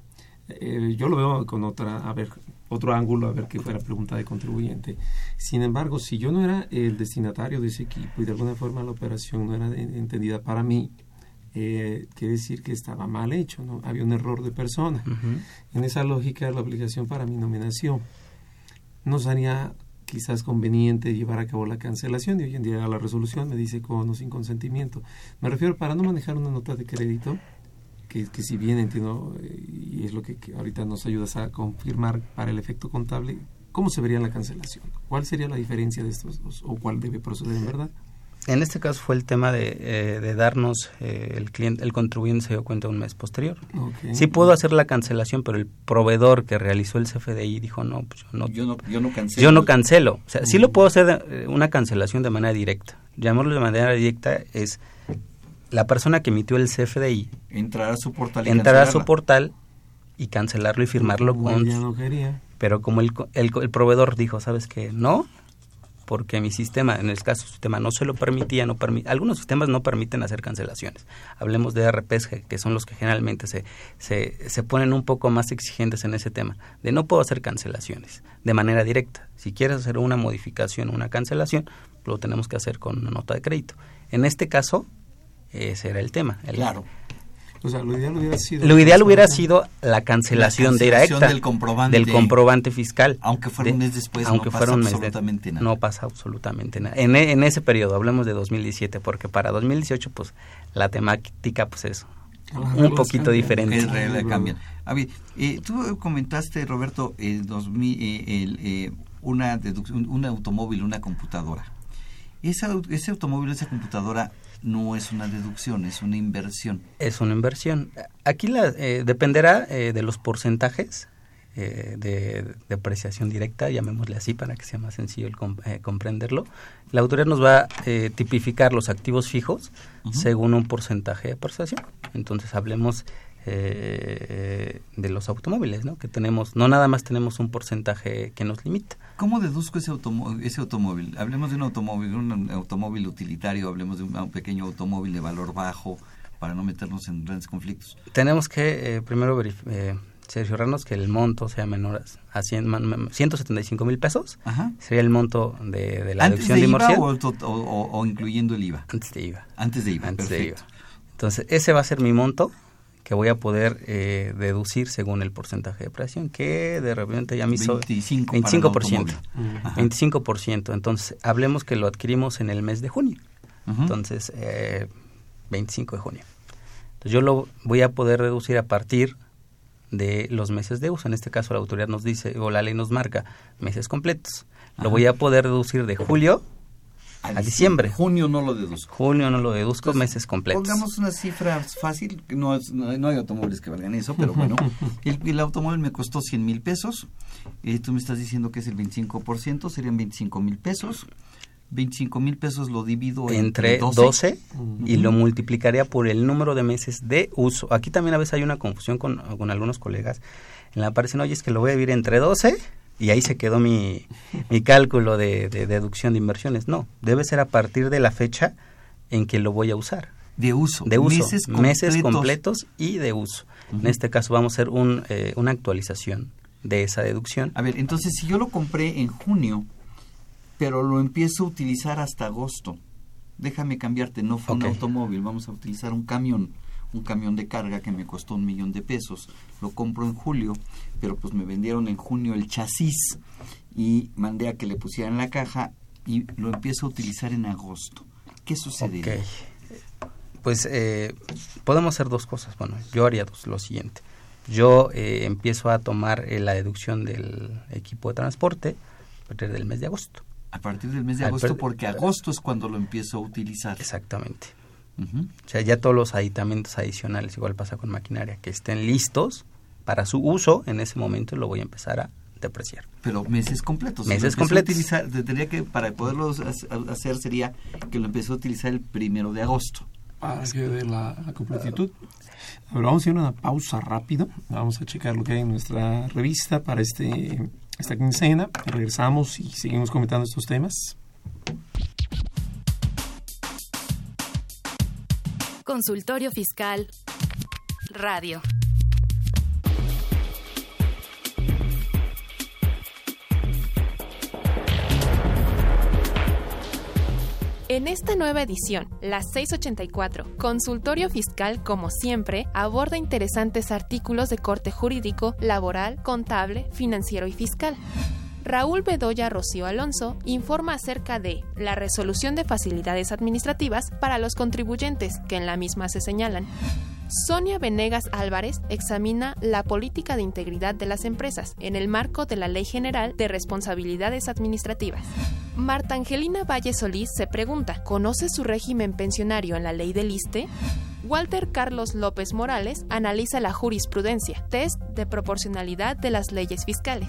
eh, yo lo veo con otra, a ver, otro ángulo, a ver qué fuera pregunta de contribuyente. Sin embargo, si yo no era el destinatario de ese equipo y de alguna forma la operación no era entendida para mí, eh, quiere decir que estaba mal hecho, ¿no? Había un error de persona. En esa lógica, la obligación para mi nominación no sería quizás conveniente llevar a cabo la cancelación y hoy en día la resolución me dice con o sin consentimiento. Me refiero para no manejar una nota de crédito, que, que si bien entiendo, eh, y es lo que, que ahorita nos ayudas a confirmar para el efecto contable, ¿cómo se vería la cancelación? ¿Cuál sería la diferencia de estos dos o cuál debe proceder en verdad? En este caso fue el tema de, eh, de darnos, eh, el cliente, el contribuyente se dio cuenta un mes posterior. Ok. Sí puedo hacer la cancelación, pero el proveedor que realizó el CFDI dijo, no, pues yo no, Yo no, yo no cancelo. yo no cancelo. O sea, sí lo puedo hacer eh, una cancelación de manera directa. Llamarlo de manera directa es la persona que emitió el CFDI Entrar a su portal y entrar a su portal y cancelarlo y firmarlo con... ya no quería. Pero como el, co- el, co- el proveedor dijo, ¿sabes qué? No, porque mi sistema, en el caso sistema no se lo permitía, no permi- algunos sistemas no permiten hacer cancelaciones. Hablemos de RPs, que- son los que generalmente se, se, se ponen un poco más exigentes en ese tema, de no puedo hacer cancelaciones de manera directa. Si quieres hacer una modificación, una cancelación, lo tenemos que hacer con una nota de crédito. En este caso, ese era el tema. Claro. O sea, lo ideal hubiera sido... Lo ideal hubiera sido la cancelación, La cancelación directa del comprobante. del comprobante fiscal. Aunque fuera un mes después, aunque no pasa fuera un mes de- absolutamente nada. No pasa absolutamente nada. En, e- en ese periodo, hablemos de 2017, porque para 2018, pues, la temática, pues, es un poquito diferente. El real cambian. A ver, eh, tú comentaste, Roberto, el 2000, eh, el, eh, una deducción, un automóvil, una computadora. Esa, ese automóvil, esa computadora no es una deducción, es una inversión. Es una inversión. Aquí la, eh, dependerá eh, de los porcentajes eh, de depreciación directa, llamémosle así para que sea más sencillo el eh, comprenderlo. La autoridad nos va a eh, tipificar los activos fijos según un porcentaje de depreciación. Entonces hablemos eh, de los automóviles, ¿no? Que tenemos, no nada más tenemos un porcentaje que nos limita. ¿Cómo deduzco ese, automo- ese automóvil? Hablemos de un automóvil, un automóvil utilitario, hablemos de un, un pequeño automóvil de valor bajo para no meternos en grandes conflictos. Tenemos que eh, primero eh, cerciorarnos que el monto sea menor a 100, man- man- 175 mil pesos. Ajá. Sería el monto de, de la ¿Antes deducción de IVA o, o- o- o incluyendo el IVA? Antes de IVA. Antes de IVA, Antes de. IVA. Entonces, ese va a ser mi monto que voy a poder eh, deducir según el porcentaje de presión, que de repente ya me hizo 25 para el 25%. automóvil. Ajá. 25%. Entonces, hablemos que lo adquirimos en el mes de junio. Entonces, eh, 25 de junio. Entonces, yo lo voy a poder reducir a partir de los meses de uso. En este caso, la autoridad nos dice, o la ley nos marca, meses completos. Lo voy a poder reducir de julio a, diciembre. Junio no lo deduzco. Junio no lo deduzco, meses completos. Pongamos una cifra fácil, no, es- no, hay- no hay automóviles que valgan eso, pero bueno, el, el automóvil me costó 100 mil pesos, eh, tú me estás diciendo que es el 25%, serían 25 mil pesos, 25 mil pesos lo divido entre 12, y lo multiplicaría por el número de meses de uso. Aquí también a veces hay una confusión con, con algunos colegas. En la parecen, oye, es que lo voy a dividir entre 12 y ahí se quedó mi, mi cálculo de, de deducción de inversiones. No, debe ser a partir de la fecha en que lo voy a usar. De uso. De uso. Meses Meses completos. completos y de uso. En este caso vamos a hacer un, eh, una actualización de esa deducción. A ver, entonces si yo lo compré en junio, pero lo empiezo a utilizar hasta agosto, déjame cambiarte, no fue un automóvil, vamos a utilizar un camión, un camión de carga que me costó un millón de pesos, lo compro en julio, pero pues me vendieron en junio el chasis y mandé a que le pusieran la caja y lo empiezo a utilizar en agosto. ¿Qué sucedería? Ok. Pues eh, podemos hacer dos cosas. Bueno, yo haría dos, lo siguiente. Yo eh, empiezo a tomar eh, la deducción del equipo de transporte a partir del mes de agosto. A partir del mes de agosto, porque agosto es cuando lo empiezo a utilizar. Exactamente. Ujú. O sea, ya todos los aditamentos adicionales, igual pasa con maquinaria, que estén listos para su uso, en ese momento lo voy a empezar a depreciar. Pero meses completos. Meses completos. utilizar, tendría que, para poderlo ha- hacer, sería que lo empecé a utilizar el primero de agosto. para que dé la, la completitud. A ver, vamos a ir a una pausa rápido. Vamos a checar lo que hay en nuestra revista para este esta quincena. Regresamos y seguimos comentando estos temas. Consultorio Fiscal Radio. En esta nueva edición, la 684, Consultorio Fiscal, como siempre, aborda interesantes artículos de corte jurídico, laboral, contable, financiero y fiscal. Raúl Bedoya Rocío Alonso informa acerca de la resolución de facilidades administrativas para los contribuyentes, que en la misma se señalan. Sonia Venegas Álvarez examina la política de integridad de las empresas en el marco de la Ley General de Responsabilidades Administrativas. Marta Angelina Valle Solís se pregunta, ¿conoce su régimen pensionario en la ley del ISTE? Walter Carlos López Morales analiza la jurisprudencia, test de proporcionalidad de las leyes fiscales.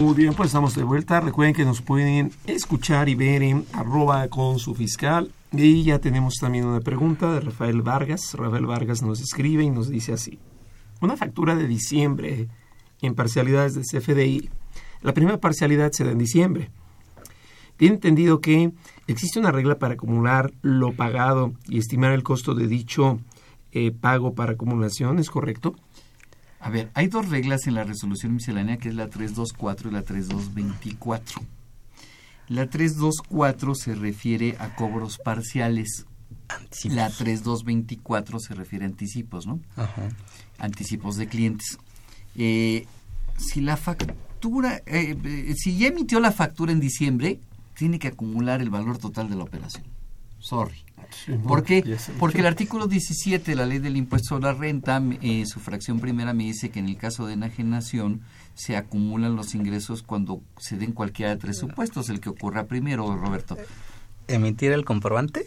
Muy bien, pues estamos de vuelta. Recuerden que nos pueden escuchar y ver en arroba con su fiscal. Y ya tenemos también una pregunta de Rafael Vargas. Rafael Vargas nos escribe y nos dice así. Una factura de diciembre en parcialidades de CFDI. La primera parcialidad se da en diciembre. Tiene entendido que existe una regla para acumular lo pagado y estimar el costo de dicho eh, pago para acumulación, ¿es correcto? A ver, hay dos reglas en la resolución miscelánea, que es la 324 y la 3224. La 324 se refiere a cobros parciales. La 3224 se refiere a anticipos, ¿no? Ajá. Anticipos de clientes. Eh, si la factura, eh, eh, si ya emitió la factura en diciembre, tiene que acumular el valor total de la operación. Sorry. Sí, ¿Por qué? Porque el artículo 17 de la ley del impuesto sobre la renta, eh, su fracción primera me dice que en el caso de enajenación se acumulan los ingresos cuando se den cualquiera de tres supuestos, el que ocurra primero, Roberto. ¿Emitir el comprobante?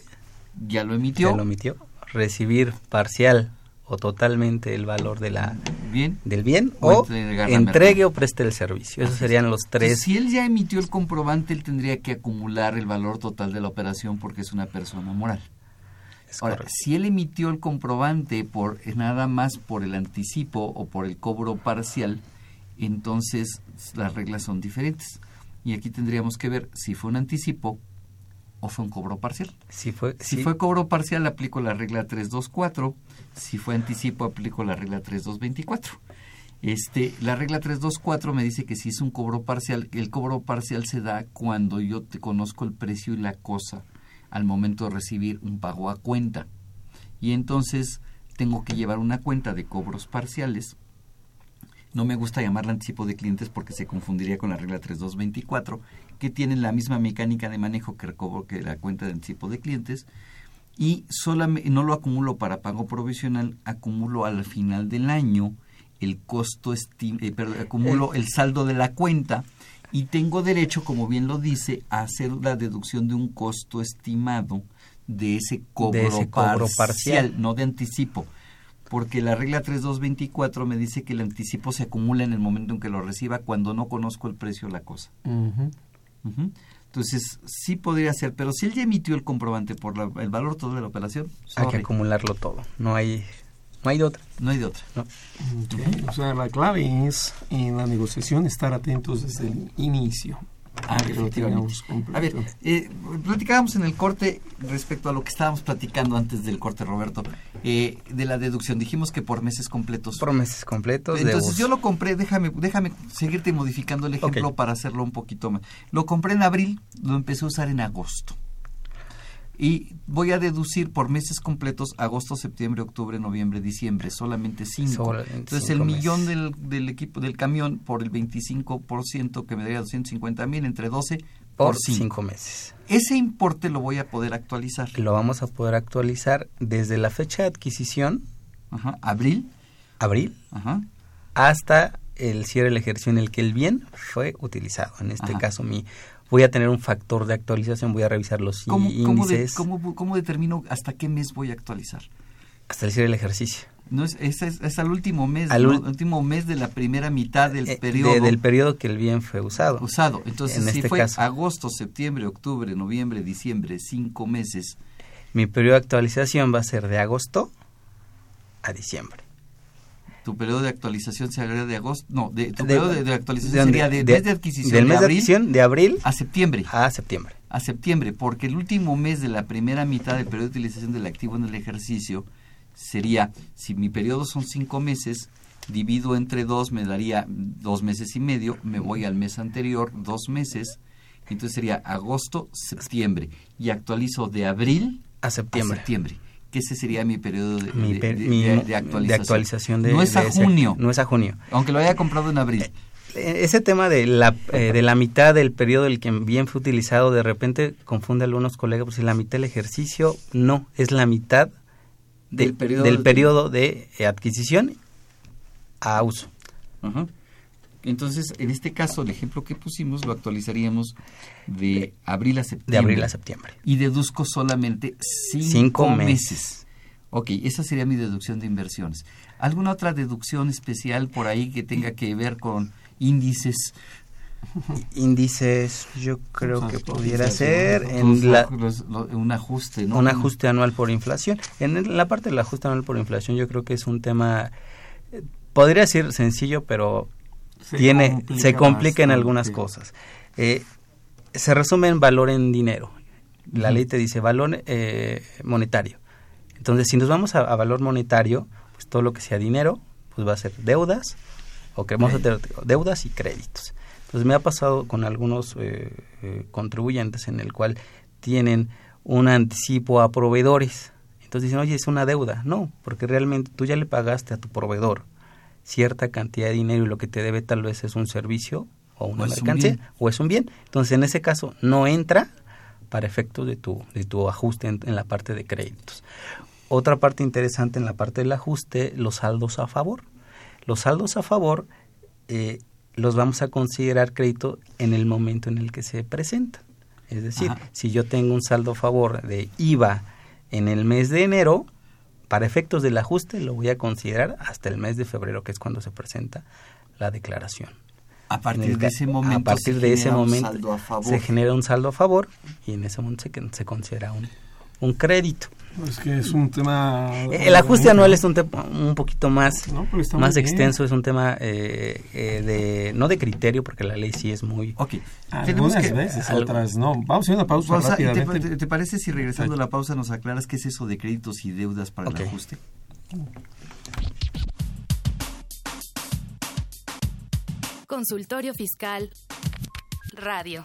Ya lo emitió. Ya lo emitió. Recibir parcial o totalmente el valor de la, Bien. del bien O entregue o preste el servicio. Esos Así serían los tres. si él ya emitió el comprobante, él tendría que acumular el valor total de la operación porque es una persona moral. Es Ahora, correcto. si él emitió el comprobante por eh, nada más por el anticipo o por el cobro parcial, entonces las reglas son diferentes. Y aquí tendríamos que ver si fue un anticipo o fue un cobro parcial. Si fue, Si fue cobro parcial, aplico la regla 324. Si fue anticipo, aplico la regla 3224. Este, la regla 324 me dice que si es un cobro parcial, el cobro parcial se da cuando yo te conozco el precio y la cosa al momento de recibir un pago a cuenta. Y entonces tengo que llevar una cuenta de cobros parciales. No me gusta llamarla anticipo de clientes porque se confundiría con la regla 3224, que tienen la misma mecánica de manejo que, el cobro, que la cuenta de anticipo de clientes. Y solamente, no lo acumulo para pago provisional, acumulo al final del año el costo, esti- eh, perdón, acumulo el saldo de la cuenta y tengo derecho, como bien lo dice, a hacer la deducción de un costo estimado de ese cobro, De ese cobro parcial, parcial. no de anticipo. Porque la regla 3224 me dice que el anticipo se acumula en el momento en que lo reciba cuando no conozco el precio de la cosa. Entonces, sí podría ser, pero si él ya emitió el comprobante por la- el valor total de la operación, hay que acumularlo todo. No hay, no hay de otra. no hay de otra. O sea, la clave es en la negociación estar atentos desde el inicio. Ah, a ver, eh, platicábamos en el corte respecto a lo que estábamos platicando antes del corte, Roberto, eh, de la deducción. Dijimos que por meses completos. Por meses completos. Entonces yo lo compré, déjame, déjame seguirte modificando el ejemplo para hacerlo un poquito más. Lo compré en abril, lo empecé a usar en agosto. Y voy a deducir por meses completos agosto, septiembre, octubre, noviembre, diciembre, solamente cinco. Solamente Entonces cinco el millón del, del equipo del camión por el 25% que me daría 250 mil entre 12 por, cinco. meses. Ese importe lo voy a poder actualizar. Lo vamos a poder actualizar desde la fecha de adquisición, Ajá. abril, abril, Ajá. hasta el cierre del ejercicio en el que el bien fue utilizado. En este Ajá. caso, mi voy a tener un factor de actualización, voy a revisar los ¿Cómo, cómo, de- índices cómo- cómo determino hasta qué mes voy a actualizar? hasta el cierre del ejercicio. No es, es, es- es al último mes, Al ¿no? último mes de la primera mitad del Eh, periodo de- del periodo que el bien fue usado. usado. Entonces, en si este fue caso, agosto, septiembre, octubre, noviembre, diciembre, cinco meses, mi periodo de actualización va a ser de agosto a diciembre. Tu periodo de actualización se agrega de agosto, no, de, tu De- periodo de, de actualización de- sería de- mes de adquisición del de mes de abril adquisición de abril a septiembre. a septiembre. A septiembre, porque el último mes de la primera mitad del periodo de utilización del activo en el ejercicio sería, si mi periodo son cinco meses, divido entre dos, me daría dos meses y medio, me voy al mes anterior, dos meses, entonces sería agosto, septiembre, y actualizo de abril A septiembre. a septiembre, que ese sería mi periodo de, Mi de- per- de- mi- de- de de actualización. no es a ese- junio, no es a junio. aunque lo haya comprado en abril. Eh, Ese tema de la, eh, de la mitad del periodo del que bien fue utilizado, de repente confunde a algunos colegas, pues si la mitad del ejercicio, no, es la mitad de- Del periodo del de- periodo de eh, adquisición a uso. Ajá. Entonces, en este caso, el ejemplo que pusimos lo actualizaríamos de abril a septiembre. De abril a septiembre. Y deduzco solamente cinco, Cinco meses. meses. Ok, esa sería mi deducción de inversiones. ¿Alguna otra deducción especial por ahí que tenga que ver con índices? Índices, yo creo que pudiera ser en la, los- lo- un ajuste, ¿no? un ajuste anual por inflación. En la parte del ajuste anual por inflación yo creo que es un tema, eh, podría ser sencillo, pero Se tiene complica se complica en bastante. algunas cosas. Eh, se resume en valor en dinero. La ley te dice valor eh, monetario. Entonces, si nos vamos a, a valor monetario, pues todo lo que sea dinero, pues va a ser deudas, o que vamos a tener deudas y créditos. Entonces, me ha pasado con algunos eh, eh, contribuyentes en el cual tienen un anticipo a proveedores. Entonces dicen, oye, es una deuda. No, porque realmente tú ya le pagaste a tu proveedor cierta cantidad de dinero y lo que te debe tal vez es un servicio o una O es un mercancía o es un bien. Entonces, en ese caso, no entra para efectos de tu, de tu ajuste en, en la parte de créditos. Otra parte interesante en la parte del ajuste, los saldos a favor. Los saldos a favor eh, los vamos a considerar crédito en el momento en el que se presenta. Es decir, Ajá. si yo tengo un saldo a favor de IVA en el mes de enero, para efectos del ajuste lo voy a considerar hasta el mes de febrero, que es cuando se presenta la declaración. A partir el de ese momento a partir se de ese genera un momento saldo a favor. se genera un saldo a favor y en ese momento se, se considera un, un crédito. Es que es un tema... El ajuste anual es un tema un poquito más, No, más extenso, es un tema eh, eh, de no de criterio, porque la ley sí es muy... Ok, Algunas tenemos que- veces, algo- otras no. Vamos a ir a una pausa Pausa, ¿y te, rápidamente. te- te parece si regresando a la pausa nos aclaras qué es eso de créditos y deudas para el ajuste? Consultorio Fiscal Radio.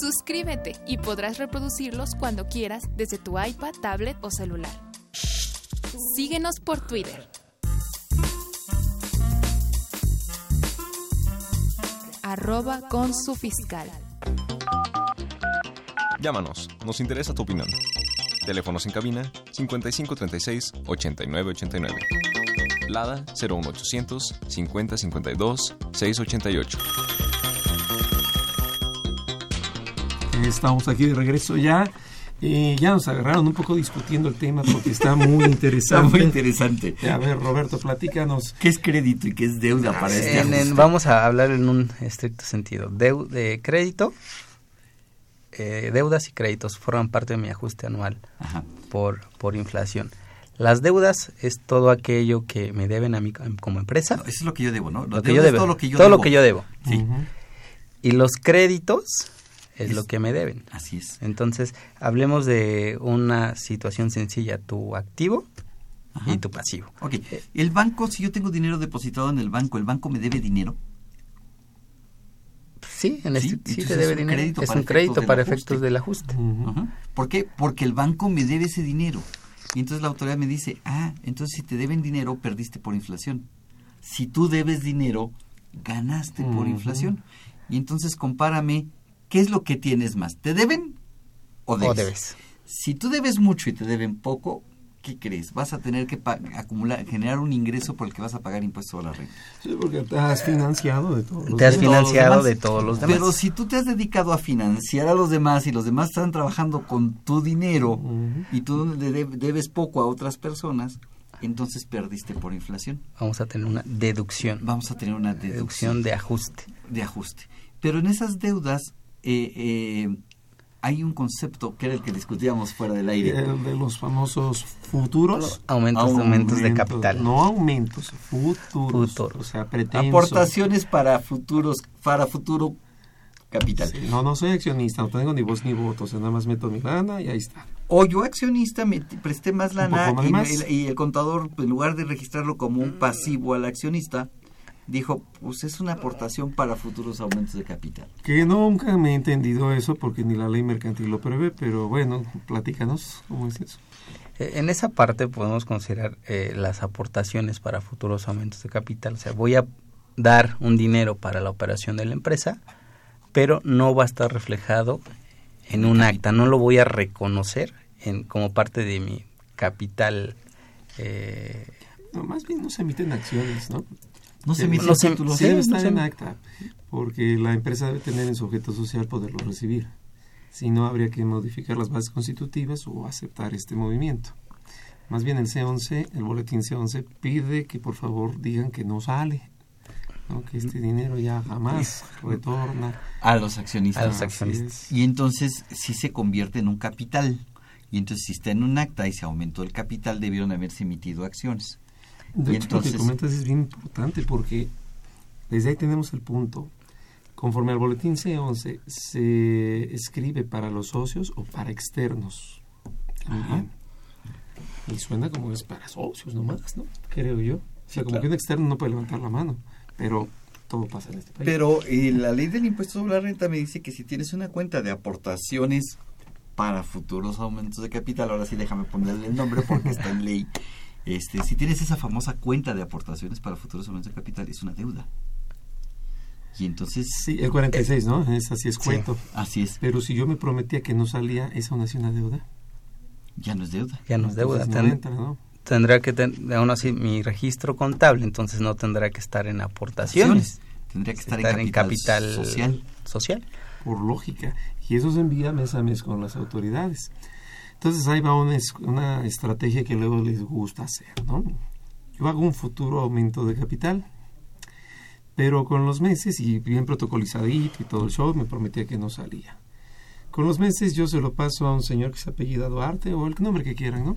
Suscríbete y podrás reproducirlos cuando quieras desde tu iPad, tablet o celular. Síguenos por Twitter. Arroba con su fiscal. Llámanos, nos interesa tu opinión. Teléfonos en cabina 5536 8989. Lada 01800 5052 688. Estamos aquí de regreso ya. Eh, ya nos agarraron un poco discutiendo el tema porque está muy Está interesante. muy interesante. A ver, Roberto, platícanos. ¿Qué es crédito y qué es deuda para este En- vamos a hablar en un estricto sentido. Deu- de crédito, eh, deudas y créditos forman parte de mi ajuste anual Ajá. por, por inflación. Las deudas es todo aquello que me deben a mí como empresa. eso es lo que yo debo, ¿no? Lo que yo debo. Todo lo que yo todo debo. Lo que yo debo. Sí. Y los créditos es, lo que me deben. Así es. Entonces, hablemos de una situación sencilla, tu activo y tu pasivo. Ok, el banco, si yo tengo dinero depositado en el banco, ¿el banco me debe dinero? Sí, en este, sí, te debe dinero. Es un crédito para efectos del ajuste. ¿Por qué? Porque el banco me debe ese dinero. Y entonces la autoridad me dice, ah, entonces si te deben dinero, perdiste por inflación. Si tú debes dinero, ganaste por inflación. Y entonces compárame, ¿qué es lo que tienes más? ¿Te deben o debes? O debes. Si tú debes mucho y te deben poco, ¿qué crees? Vas a tener que acumular, generar un ingreso por el que vas a pagar impuestos a la renta. Sí, porque te has financiado de todos los Te has financiado de todos los demás. Pero si tú te has dedicado a financiar a los demás y los demás están trabajando con tu dinero y tú debes poco a otras personas, entonces perdiste por inflación. Vamos a tener una deducción. Vamos a tener una deducción. deducción de ajuste. De ajuste. Pero en esas deudas eh, eh, hay un concepto que era el que discutíamos fuera del aire. El de los famosos futuros. Aumentos, aumentos, de capital. No aumentos, futuros. O sea, pretenso. Aportaciones para futuros, para futuro capital. no, no soy accionista, no tengo ni voz ni voto, o sea, nada más meto mi lana y ahí está. O yo accionista me presté más lana y, y, el contador, en lugar de registrarlo como un pasivo al accionista, dijo, pues es una aportación para futuros aumentos de capital. Que nunca me he entendido eso porque ni la ley mercantil lo prevé, pero bueno, platícanos cómo es eso. Eh, en esa parte podemos considerar eh, las aportaciones para futuros aumentos de capital. O sea, voy a dar un dinero para la operación de la empresa, pero no va a estar reflejado en un acta, no lo voy a reconocer en, como parte de mi capital. Eh, no, más bien no se emiten acciones, ¿no? No se emite títulos. debe estar en acta, porque la empresa debe tener en su objeto social poderlo recibir. Si no, habría que modificar las bases constitutivas o aceptar este movimiento. Más bien el C11, el boletín C11 pide que por favor digan que no sale, que este dinero ya jamás retorna a los accionistas. A los accionistas. Y entonces si se convierte en un capital. Y entonces si está en un acta y se aumentó el capital, debieron haberse emitido acciones. De hecho, lo que comentas es bien importante porque desde ahí tenemos el punto. Conforme al boletín C11, se escribe para los socios o para externos. Y suena como es para socios nomás, ¿no? Creo yo. O sea, como que un externo no puede levantar la mano, pero todo pasa en este país. Pero eh, la ley del impuesto sobre la renta me dice que si tienes una cuenta de aportaciones para futuros aumentos de capital, ahora sí déjame ponerle el nombre porque está en ley, este, si tienes esa famosa cuenta de aportaciones para futuros aumentos de capital, es una deuda. Y entonces... Sí, el 46, ¿no? Es así es cuento. así es. Pero si yo me prometía que no salía, ¿esa no es una deuda? Ya no es deuda. Ya no es deuda. Tendrá que tener, aún así, mi registro contable, entonces no tendrá que estar en aportaciones. Tendría que estar, en, capital social. social. Por lógica. Y eso se envía mes a mes con las autoridades. Entonces ahí va una, una estrategia que luego les gusta hacer, ¿no? Yo hago un futuro aumento de capital, pero con los meses, y bien protocolizadito y todo el show, me prometía que no salía. Con los meses yo se lo paso a un señor que se apellida Duarte o el nombre que quieran, ¿no?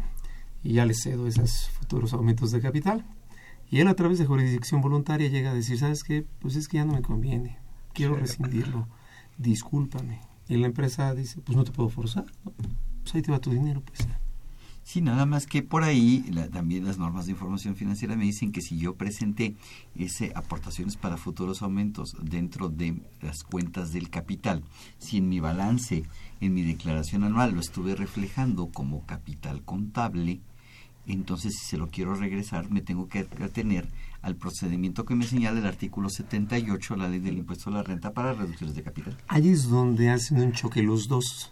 Y ya le cedo esos futuros aumentos de capital. Y él a través de jurisdicción voluntaria llega a decir, ¿sabes qué? Pues es que ya no me conviene, quiero rescindirlo, discúlpame. Y la empresa dice, pues no te puedo forzar, ¿no? Pues ahí te va tu dinero, pues. Sí, nada más que por ahí también las normas de información financiera me dicen que si yo presenté ese aportaciones para futuros aumentos dentro de las cuentas del capital, si en mi balance, en mi declaración anual lo estuve reflejando como capital contable, entonces si se lo quiero regresar me tengo que atener al procedimiento que me señala el artículo 78 de la ley del impuesto a la renta para reducciones de capital. Ahí es donde hacen un choque los dos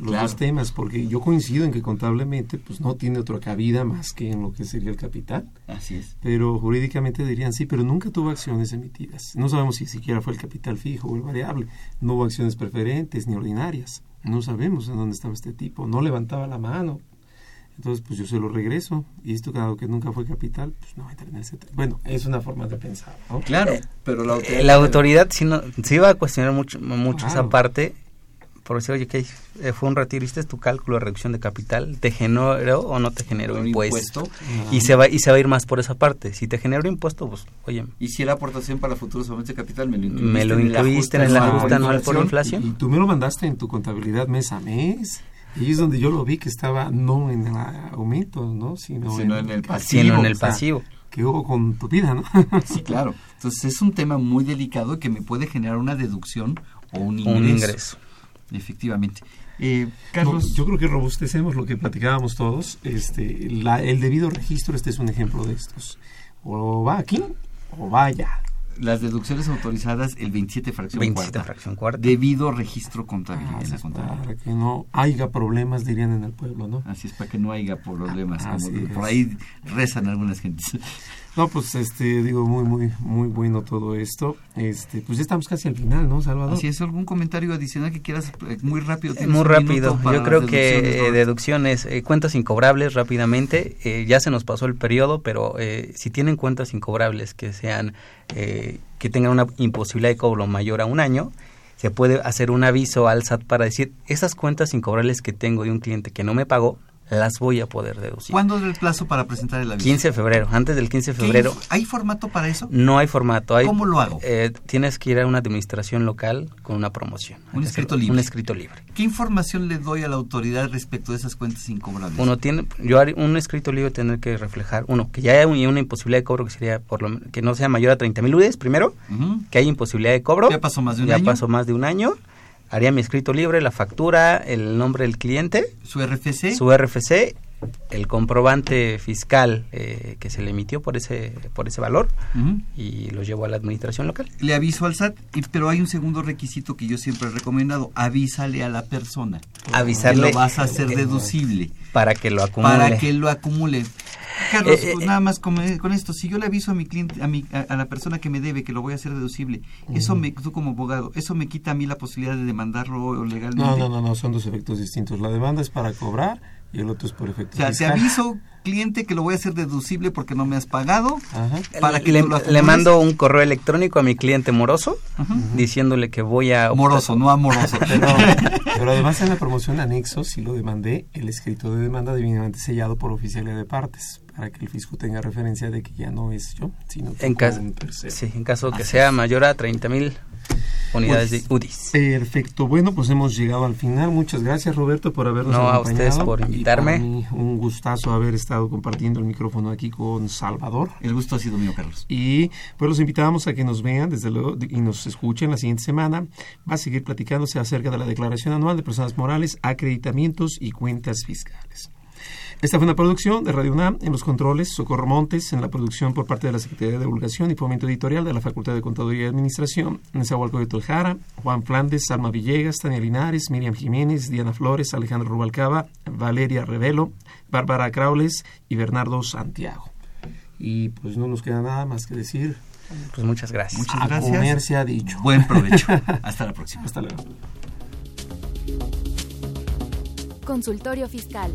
los dos temas, porque yo coincido en que contablemente pues no tiene otra cabida más que en lo que sería el capital. Así es. Pero jurídicamente dirían sí, pero nunca tuvo acciones emitidas. No sabemos si siquiera fue el capital fijo o el variable. No hubo acciones preferentes ni ordinarias. No sabemos en dónde estaba este tipo. No levantaba la mano. Entonces, pues yo se lo regreso. Y esto, claro, que nunca fue capital, pues no va a tener ese... Bueno, es una forma de pensar, Claro, pero la autoridad... La autoridad sí, no, sí va a cuestionar mucho, mucho esa parte por decir, oye, que fue un retiro, ¿viste tu cálculo de reducción de capital? ¿Te generó o no te generó impuesto? Y se va y se va a ir más por esa parte. Si te generó impuesto, pues, oye. Y si la aportación para futuros aumentos de capital me lo incluiste, me lo incluiste en el ajuste anual por inflación. Y tú me lo mandaste en tu contabilidad mes a mes. Y es donde yo lo vi que estaba no en el aumento, ¿no? Sino, en, el pasivo. Sino en el pasivo. que hubo con tu vida, ¿no? sí, claro. Entonces es un tema muy delicado que me puede generar una deducción o un ingreso. Un ingreso. Efectivamente. Eh, Carlos. yo creo que robustecemos lo que platicábamos todos. Este, el debido registro, este es un ejemplo de estos. O va aquí o va allá. Las deducciones autorizadas el 27 fracción 27 cuarta. fracción cuarta. Debido registro contable. Ah, para que no haya problemas, dirían en el pueblo, ¿no? Así es, para que no haya problemas. por ahí rezan algunas gentes. No, pues este digo muy muy muy bueno todo esto. Este, pues ya estamos casi al final, ¿no, Salvador? Así es, algún comentario adicional que quieras eh, muy rápido. Muy rápido. Yo creo que deducciones, eh, cuentas incobrables rápidamente. Eh, ya se nos pasó el periodo, pero si tienen cuentas incobrables que sean que tengan una imposibilidad de cobro mayor a un año, se puede hacer un aviso al SAT para decir esas cuentas incobrables que tengo de un cliente que no me pagó las voy a poder deducir. ¿Cuándo es el plazo para presentar el aviso? 15 de febrero, antes del 15 de febrero. ¿Hay formato para eso? No hay formato. Hay, ¿Cómo lo hago? Eh, tienes que ir a una administración local con una promoción. Un escrito libre. Un escrito libre. ¿Qué información le doy a la autoridad respecto de esas cuentas incobrables? Uno tiene, yo un escrito libre tener que reflejar, uno, que ya hay una imposibilidad de cobro que sería por lo que no sea mayor a 30 mil UDES, primero, que hay imposibilidad de cobro. Ya pasó más de un ya año. Ya pasó más de un año haría mi escrito libre, la factura, el nombre del cliente, su RFC, su RFC el comprobante fiscal eh, que se le emitió por ese por ese valor y lo llevó a la administración local. Le aviso al SAT, pero hay un segundo requisito que yo siempre he recomendado, avísale a la persona. Avisarle. Que lo vas a hacer deducible. Para que lo acumule. Para que lo acumule. Carlos, eh, pues nada más con, esto, si yo le aviso a mi cliente, a, mi, a, la persona que me debe que lo voy a hacer deducible, eso me, tú como abogado, eso me quita a mí la posibilidad de demandarlo legalmente. No, no, no, no, son dos efectos distintos. La demanda es para cobrar y el otro es por efecto. O sea, te aviso, cliente, que lo voy a hacer deducible porque no me has pagado. Para que le, le, mando un correo electrónico a mi cliente moroso diciéndole que voy a. Moroso, no amoroso. pero, pero además en la promoción anexo, si lo demandé, el escrito de demanda debidamente sellado por oficialidad de partes para que el fisco tenga referencia de que ya no es yo, sino en caso, Sí, en caso que sea mayor a 30 mil unidades pues, de UDIs. Perfecto. Bueno, pues hemos llegado al final. Muchas gracias, Roberto, por habernos no, acompañado. a ustedes por invitarme. un gustazo haber estado compartiendo el micrófono aquí con Salvador. El gusto ha sido mío, Carlos. Y pues los invitamos a que nos vean, desde luego, y nos escuchen la siguiente semana. Va a seguir platicándose acerca de la Declaración Anual de Personas Morales, Acreditamientos y Cuentas Fiscales. Esta fue una producción de Radio UNAM en los controles, Socorro Montes, en la producción por parte de la Secretaría de Divulgación y Fomento Editorial de la Facultad de Contaduría y Administración, Nezahualco de Toljara, Juan Flandes, Alma Villegas, Tania Linares, Miriam Jiménez, Diana Flores, Alejandro Rubalcaba, Valeria Revelo, Bárbara Craules y Bernardo Santiago. Y pues no nos queda nada más que decir. Pues muchas gracias. Muchas gracias. A comer se ha dicho. Buen provecho. Hasta la próxima. Hasta luego. Consultorio Fiscal